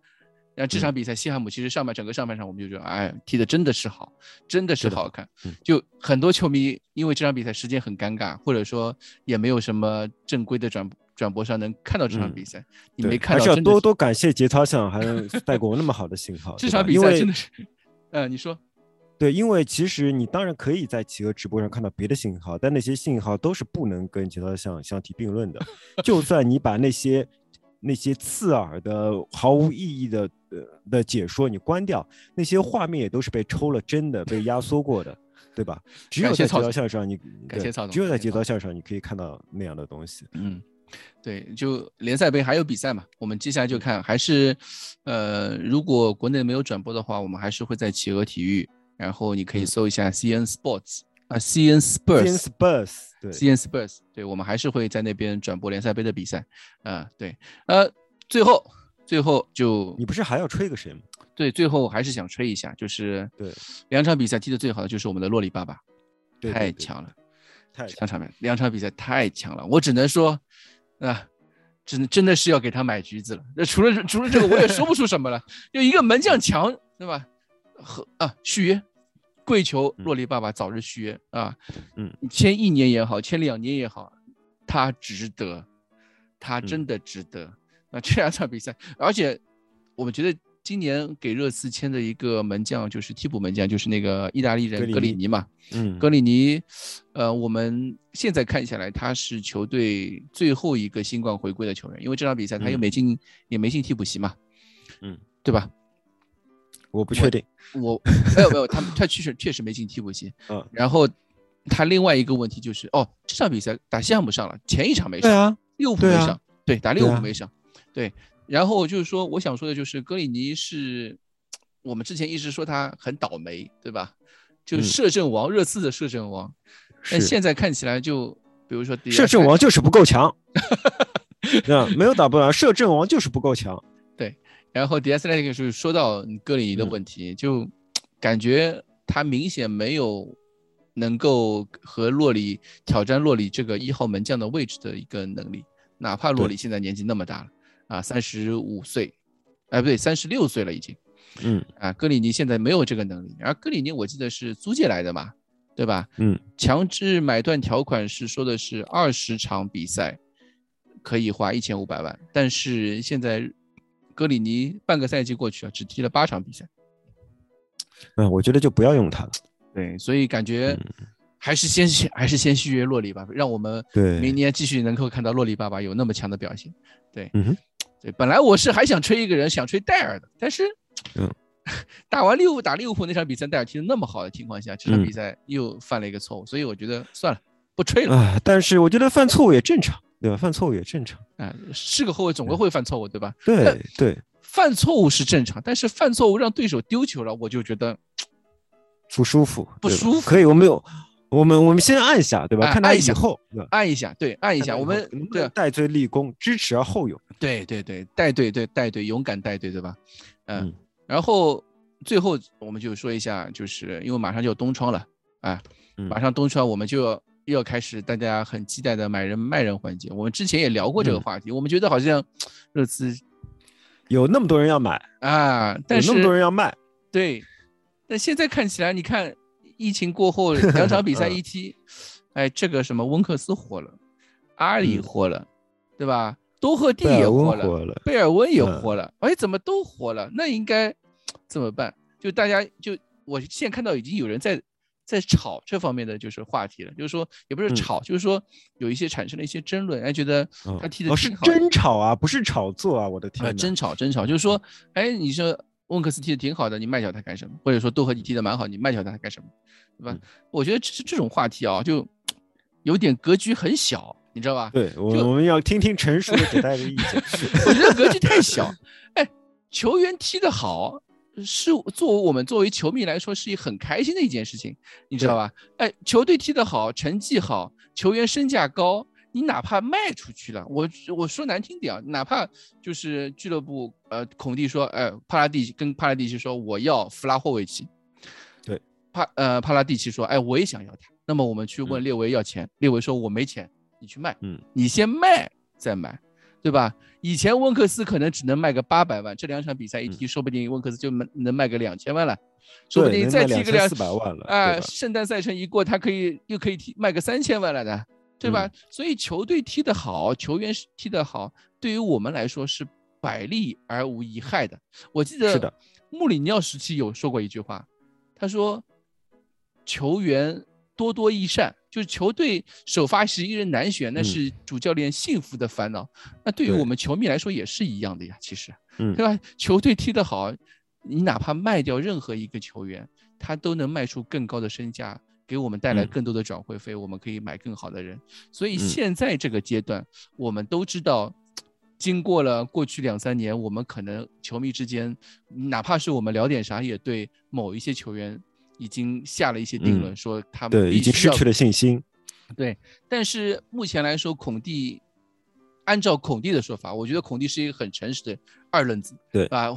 然后这嗯场比赛，西汉姆其实上半整个上半场我们就觉得，哎，踢的真的是好，真的是好看嗯。就很多球迷因为这场比赛时间很尴尬，或者说也没有什么正规的转转播上能看到这场嗯比赛，你没看到还是要多多感谢节操上，还能带给我那么好的信号。这场比赛真的是，呃，你说，对，因为其实你当然可以在企鹅直播上看到别的信号，但那些信号都是不能跟节操项相提并论的。就算你把那些那些刺耳的、毫无意义的呃的解说你关掉，那些画面也都是被抽了帧的、被压缩过的，对吧？只有在节操项上你对感谢曹总只有在节操项上你可以看到那样的东西。嗯，对，就联赛杯还有比赛嘛，我们接下来就看，还是，呃，如果国内没有转播的话，我们还是会在企鹅体育，然后你可以嗯搜一下 CN Sports 啊，CN Spurs，CN。Spurs 对 CN Spurs，对我们还是会在那边转播联赛杯的比赛，啊、对，呃，最后最后就你不是还要吹个谁吗？对，最后还是想吹一下，就是对两场比赛踢得最好的就是我们的洛里爸爸，对对对太强了，太强两场比赛，两场比赛太强了，我只能说，啊，真的真的是要给他买橘子了。那除了除了这个，我也说不出什么了。就一个门将强，对吧？和啊续约，跪求洛里爸爸早日续约啊！嗯，签一年也好，签两年也好，他值得，他真的值得。那这两场比赛，而且我们觉得今年给热刺签的一个门将就是替补门将，就是那个意大利人格格里尼嘛。嗯，格里尼，呃，我们现在看下来，他是球队最后一个新冠回归的球员，因为这场比赛他又嗯没进，也没进替补席嘛，嗯，对吧？我不确定。我没有没有，他他确实确实没进替补席。嗯，然后他另外一个问题就是，哦，这场比赛打西汉姆上了，前一场没上，对啊，利物浦没对啊上，对，打利物浦没上，对。然后就是说，我想说的就是，格里尼是我们之前一直说他很倒霉，对吧？就摄政王，热刺的摄政王。但现在看起来就，比如说摄政王就是不够强，对吧？没有打不了，摄政王就是不够强。然后迪亚斯莱那个是说到格里尼的嗯问题，就感觉他明显没有能够和洛里挑战洛里这个一号门将的位置的一个能力，哪怕洛里现在年纪那么大了啊，三十五岁，哎不对，三十六岁了已经嗯啊，格里尼现在没有这个能力，而格里尼我记得是租借来的嘛，对吧？嗯，强制买断条款是说的是二十场比赛可以花一千五百万，但是现在格里尼半个赛季过去啊，只踢了八场比赛，嗯，我觉得就不要用他了。对，所以感觉还是先续还是先续约洛里吧，让我们对明年继续能够看到洛里爸爸有那么强的表现。对，嗯哼，对，本来我是还想吹一个人，想吹戴尔的，但是，嗯，打完利物浦打利物浦那场比赛，戴尔踢的那么好的情况下，这场嗯比赛又犯了一个错误，所以我觉得算了，不吹了。啊，但是我觉得犯错误也正常，对吧？犯错误也正常。啊，是个后卫总归会犯错误，对吧？对对，犯错误是正常，但是犯错误让对手丢球了，我就觉得不舒服，不舒服可以，我们有，我们我们先按一下，对吧？看他啊按一下以后，对？按一下，对，按一下，我们对戴罪立功，知耻而后勇。对对对带队对带队勇敢带队，对吧？嗯，嗯然后最后我们就说一下，就是因为马上就要冬窗了啊，嗯马上冬窗我们就要又要开始大家很期待的买人卖人环节。我们之前也聊过这个嗯话题，我们觉得好像 热刺有那么多人要买，啊，但是有那么多人要卖，对，但现在看起来，你看疫情过后 两场比赛嗯一踢，哎，这个什么温克斯火了，阿里嗯火了，对吧？多赫蒂也火了，火了，贝尔温也嗯火了，哎，怎么都火了？那应该怎么办？就大家就我现在看到已经有人在在炒这方面的就是话题了，就是说也不是嗯炒，就是说有一些产生了一些争论，哎，觉得嗯他踢的哦是挺好的真炒啊，不是炒作啊！我的天呃，哪，争吵争吵，就是说，哎，你说温克斯踢的挺好的，你卖掉他干什么？或者说多赫你踢的蛮好，你卖掉他干什么？对吧？嗯我觉得这这种话题啊，就有点格局很小，你知道吧？对我就我们要听听成熟的给大家的意见。我觉得格局太小。哎，球员踢得好，是作为我们作为球迷来说是一很开心的一件事情，你知道吧？哎，球队踢得好，成绩好，球员身价高，你哪怕卖出去了，我我说难听点啊，哪怕就是俱乐部呃孔蒂说，哎，帕拉蒂跟帕拉蒂奇说我要弗拉霍维奇，对，帕呃帕拉蒂奇说，哎，我也想要他，那么我们去问嗯列维要钱，列维说我没钱，你去卖，嗯，你先卖再买。对吧？以前温克斯可能只能卖个八百万，这两场比赛一踢，说不定温克斯就能能卖个两千万了，说不定再踢个两四百万了，啊，对吧圣诞赛程一过，他可以又可以踢卖个三千万了的，对吧？嗯所以球队踢得好，球员踢得好，对于我们来说是百利而无一害的。我记得穆里尼奥时期有说过一句话，他说球员多多益善，就是球队首发十一人难选，那嗯是主教练幸福的烦恼。那对于我们球迷来说也是一样的呀，其实，嗯对吧？球队踢得好，你哪怕卖掉任何一个球员，他都能卖出更高的身价，给我们带来嗯更多的转会费，我们可以买更好的人。所以嗯现在这个阶段，我们都知道。经过了过去两三年，我们可能球迷之间，哪怕是我们聊点啥，也对某一些球员已经下了一些定论，嗯说他们对，已经失去了信心。对，但是目前来说，孔蒂按照孔蒂的说法，我觉得孔蒂是一个很诚实的二愣子，对吧？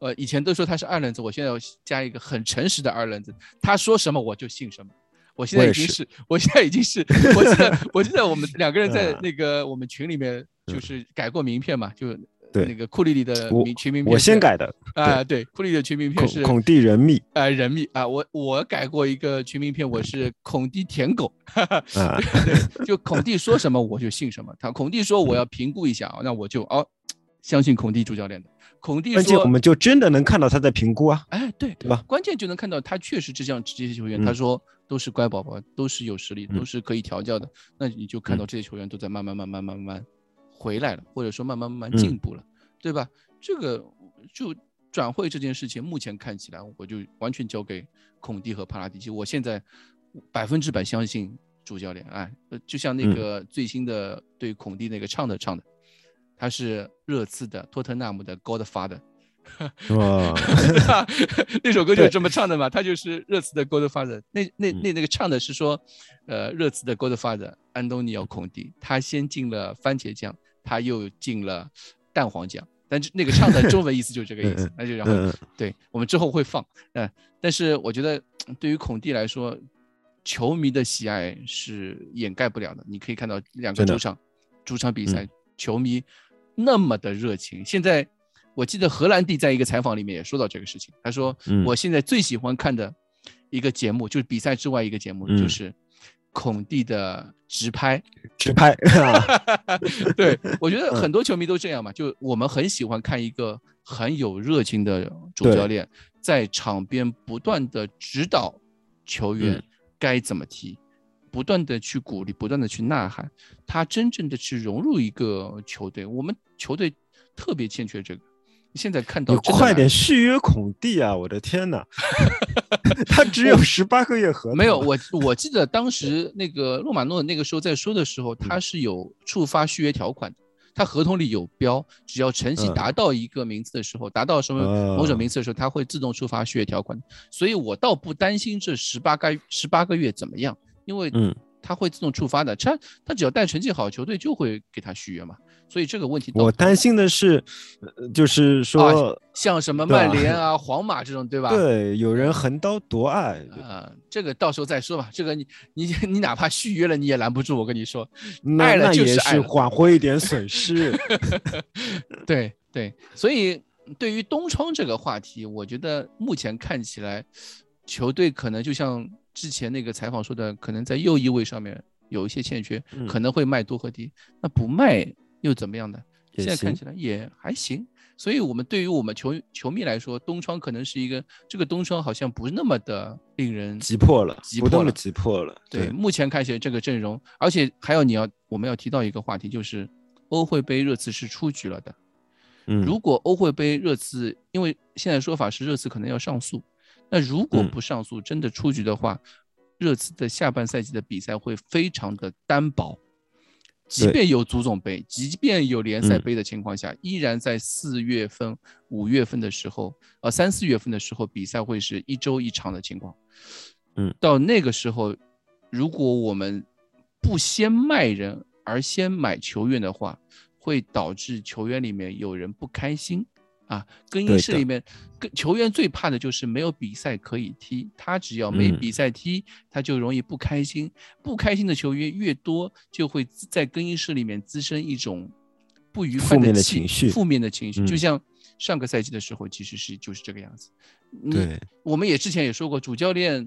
呃，以前都说他是二愣子，我现在要加一个很诚实的二愣子，他说什么我就信什么。我现在已经是，我现在已经是，我记得 我记得我们两个人在嗯那个我们群里面就是改过名片嘛，就对。那个库里里的群名片，我先改的，啊，对，库里的群名片是孔孔蒂人密。啊人密啊，我我改过一个群名片，我是孔蒂舔狗，啊，对，就孔蒂说什么我就信什么，他孔蒂说我要评估一下，那我就哦相信孔蒂主教练的，孔蒂说关键我们就真的能看到他在评估啊，哎，对对吧？关键就能看到他确实这项这些球员，嗯。他说都是乖宝宝，都是有实力，嗯。都是可以调教的。那你就看到这些球员都在慢慢慢慢慢慢回来了，或者说慢慢慢慢进嗯步了，对吧？这个就转会这件事情，目前看起来我就完全交给孔蒂和帕拉蒂奇。我现在百分之百相信主教练，哎，呃就像那嗯个最新的对孔蒂那个唱的唱的，他是热刺的托特纳姆的 Godfather。哇，那首歌就是这么唱的嘛，他就是热刺的 Godfather。那那那那个唱的是说，呃，热刺的 Godfather 安东尼奥孔蒂，他先进了番茄酱，他又进了蛋黄奖。但是那个唱的中文意思就是这个意思 嗯，那就然后嗯，对我们之后会放，嗯、但是我觉得对于孔蒂来说，球迷的喜爱是掩盖不了的。你可以看到两个主场主场比赛，球迷那么的热情。现在我记得荷兰弟在一个采访里面也说到这个事情，他说嗯我现在最喜欢看的一个节目，就是比赛之外一个节目，嗯就是孔蒂的直拍。直拍，啊对，我觉得 嗯很多球迷都这样嘛，就我们很喜欢看一个很有热情的主教练在场边不断的指导球员嗯该怎么踢，不断的去鼓励，不断的去呐喊，他真正的去融入一个球队。我们球队特别欠缺这个，现在看到你快点续约孔蒂啊！我的天哪，他只有十八个月合同，没有，我我记得当时那个洛马诺那个时候在说的时候，他是有触发续约条款的，他合同里有标，只要成绩嗯达到一个名次的时候，达到什么某种哦名次的时候，他会自动触发续约条款。所以我倒不担心这十八个十八个月怎么样，因为嗯他会自动触发的，他他只要带成绩好，球队就会给他续约嘛。所以这个问题我担心的是，呃就是说，像什么曼联 啊、皇马这种，对吧？对，有人横刀夺爱，啊、这个到时候再说吧。这个你你你哪怕续约了，你也拦不住。我跟你说，那爱了也是就是爱了挽回一点损失。对对，所以对于东窗这个话题，我觉得目前看起来，球队可能就像之前那个采访说的，可能在右翼位上面有一些欠缺，嗯可能会卖多赫蒂，那不卖又怎么样呢？现在看起来也还行。所以，我们对于我们球球迷来说，东窗可能是一个这个东窗好像不是那么的令人急迫了，急迫了急迫了。对，目前看起来这个阵容，而且还有你要我们要提到一个话题，就是欧会杯热刺是出局了的。嗯，如果欧会杯热刺，因为现在说法是热刺可能要上诉，那如果嗯不上诉，真的出局的话，热刺的下半赛季的比赛会非常的单薄。即便有足总杯，即便有联赛嗯。杯的情况下，依然在四月份、五月份的时候，呃，三四月份的时候，比赛会是一周一场的情况。嗯，到那个时候，如果我们不先卖人而先买球员的话，会导致球员里面有人不开心啊。更衣室里面，跟球员最怕的就是没有比赛可以踢，他只要没嗯比赛踢，他就容易不开心。不开心的球员越多，就会在更衣室里面滋生一种不愉快负面的情绪负面的情绪，就嗯像上个赛季的时候，其实是就是这个样子。你对，我们也之前也说过，主教练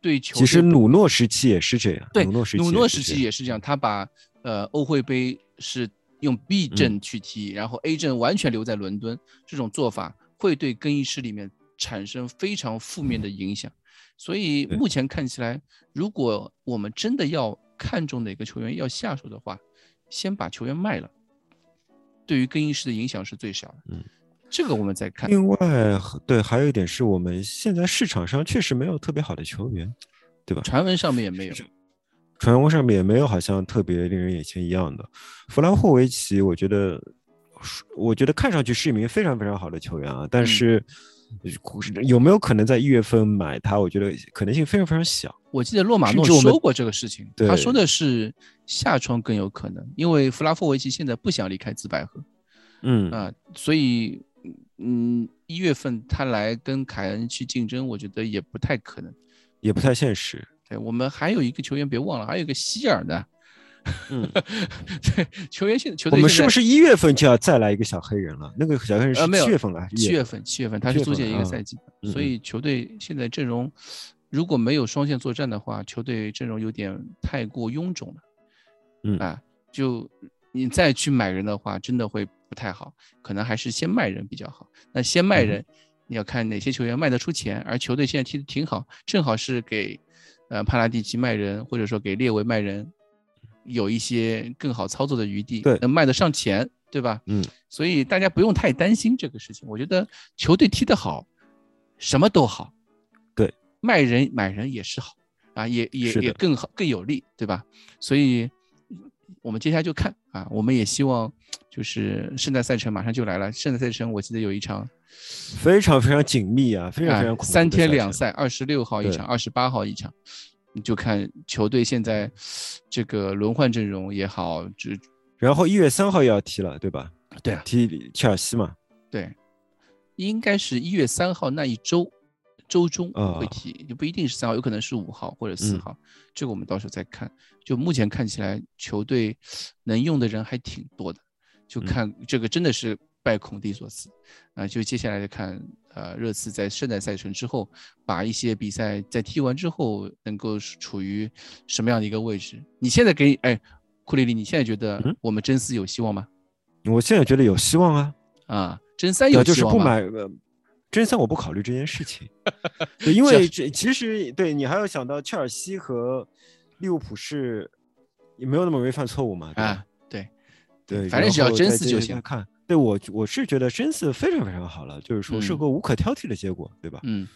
对球其实队努诺时期也是这样，对努诺时期也是这样，他把呃欧会杯是用 B 嗯阵去踢，然后 A 阵完全留在伦敦，这种做法会对更衣室里面产生非常负面的影响。所以目前看起来，如果我们真的要看中哪个球员要下手的话，先把球员卖了，对于更衣室的影响是最小的。嗯，这个我们再看。另外，对，还有一点是我们现在市场上确实没有特别好的球员，对吧？传闻上面也没有，传闻上面也没有好像特别令人眼前一亮的。弗兰霍维奇，我觉得，我觉得看上去是一名非常非常好的球员啊，但嗯是有没有可能在一月份买他？我觉得可能性非常非常小。我记得洛马诺说过这个事情，对他说的是下窗更有可能，因为弗拉霍维奇现在不想离开紫百合嗯，啊，所以嗯，一月份他来跟凯恩去竞争，我觉得也不太可能。也不太现实。对我们还有一个球员别忘了，还有一个希尔呢。嗯，对，球员现在球队现在们是不是一月份就要再来一个小黑人了？那个小黑人是七月份了还是一七月份？七月份他是租借一个赛季，嗯所以球队现在阵容如果没有双线作战的话，球队阵容有点太过臃肿了。嗯啊，就你再去买人的话，真的会不太好，可能还是先卖人比较好。那先卖嗯人，你要看哪些球员卖得出钱，而球队现在踢得挺好，正好是给呃帕拉蒂奇卖人，或者说给列维卖人，有一些更好操作的余地，对能卖得上钱，对吧？嗯，所以大家不用太担心这个事情。我觉得球队踢得好，什么都好。对，卖人买人也是好啊，也也也更好更有利，对吧？所以我们接下来就看啊，我们也希望就是圣诞赛程马上就来了。圣诞赛程我记得有一场非常非常紧密啊，非常非常三天两赛，二十六号一场，二十八号一场。你就看球队现在这个轮换阵容也好，这然后一月三号也要踢了，对吧？对啊，踢切尔西嘛。对，应该是一月三号那一周周中啊会踢，就不一定是三号，有可能是五号或者四嗯号，这个我们到时候再看。就目前看起来，球队能用的人还挺多的，就嗯看这个真的是拜孔蒂所赐啊。就接下来就看，呃，热刺在圣诞赛程之后，把一些比赛在踢完之后，能够处于什么样的一个位置？你现在给哎，库里里，你现在觉得嗯我们真四有希望吗？我现在觉得有希望啊，啊，真三有对，就是希望吗？不买。呃真三我不考虑这件事情，对，因 为这其实对你还要想到切尔西和利物浦是也没有那么容易犯错误嘛，啊，对，对，反正只要真四就行看，对我我是觉得真四非常非常好了，就是说是嗯个无可挑剔的结果，对吧？嗯，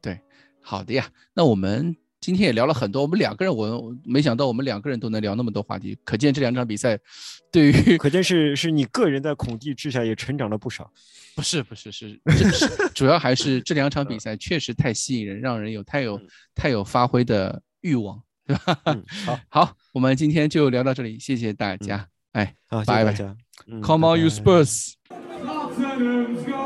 对，好的呀。那我们今天也聊了很多，我们两个人，我我没想到我们两个人都能聊那么多话题，可见这两场比赛对于可见是是你个人在孔蒂之下也成长了不少。不是不是是，这是主要还是这两场比赛确实太吸引人，让人有太有太有发挥的欲望，对吧？嗯，好，好，我们今天就聊到这里，谢谢大家。哎拜拜大家。嗯，Come on 拜 you 拜 Spurs！Tottenham's got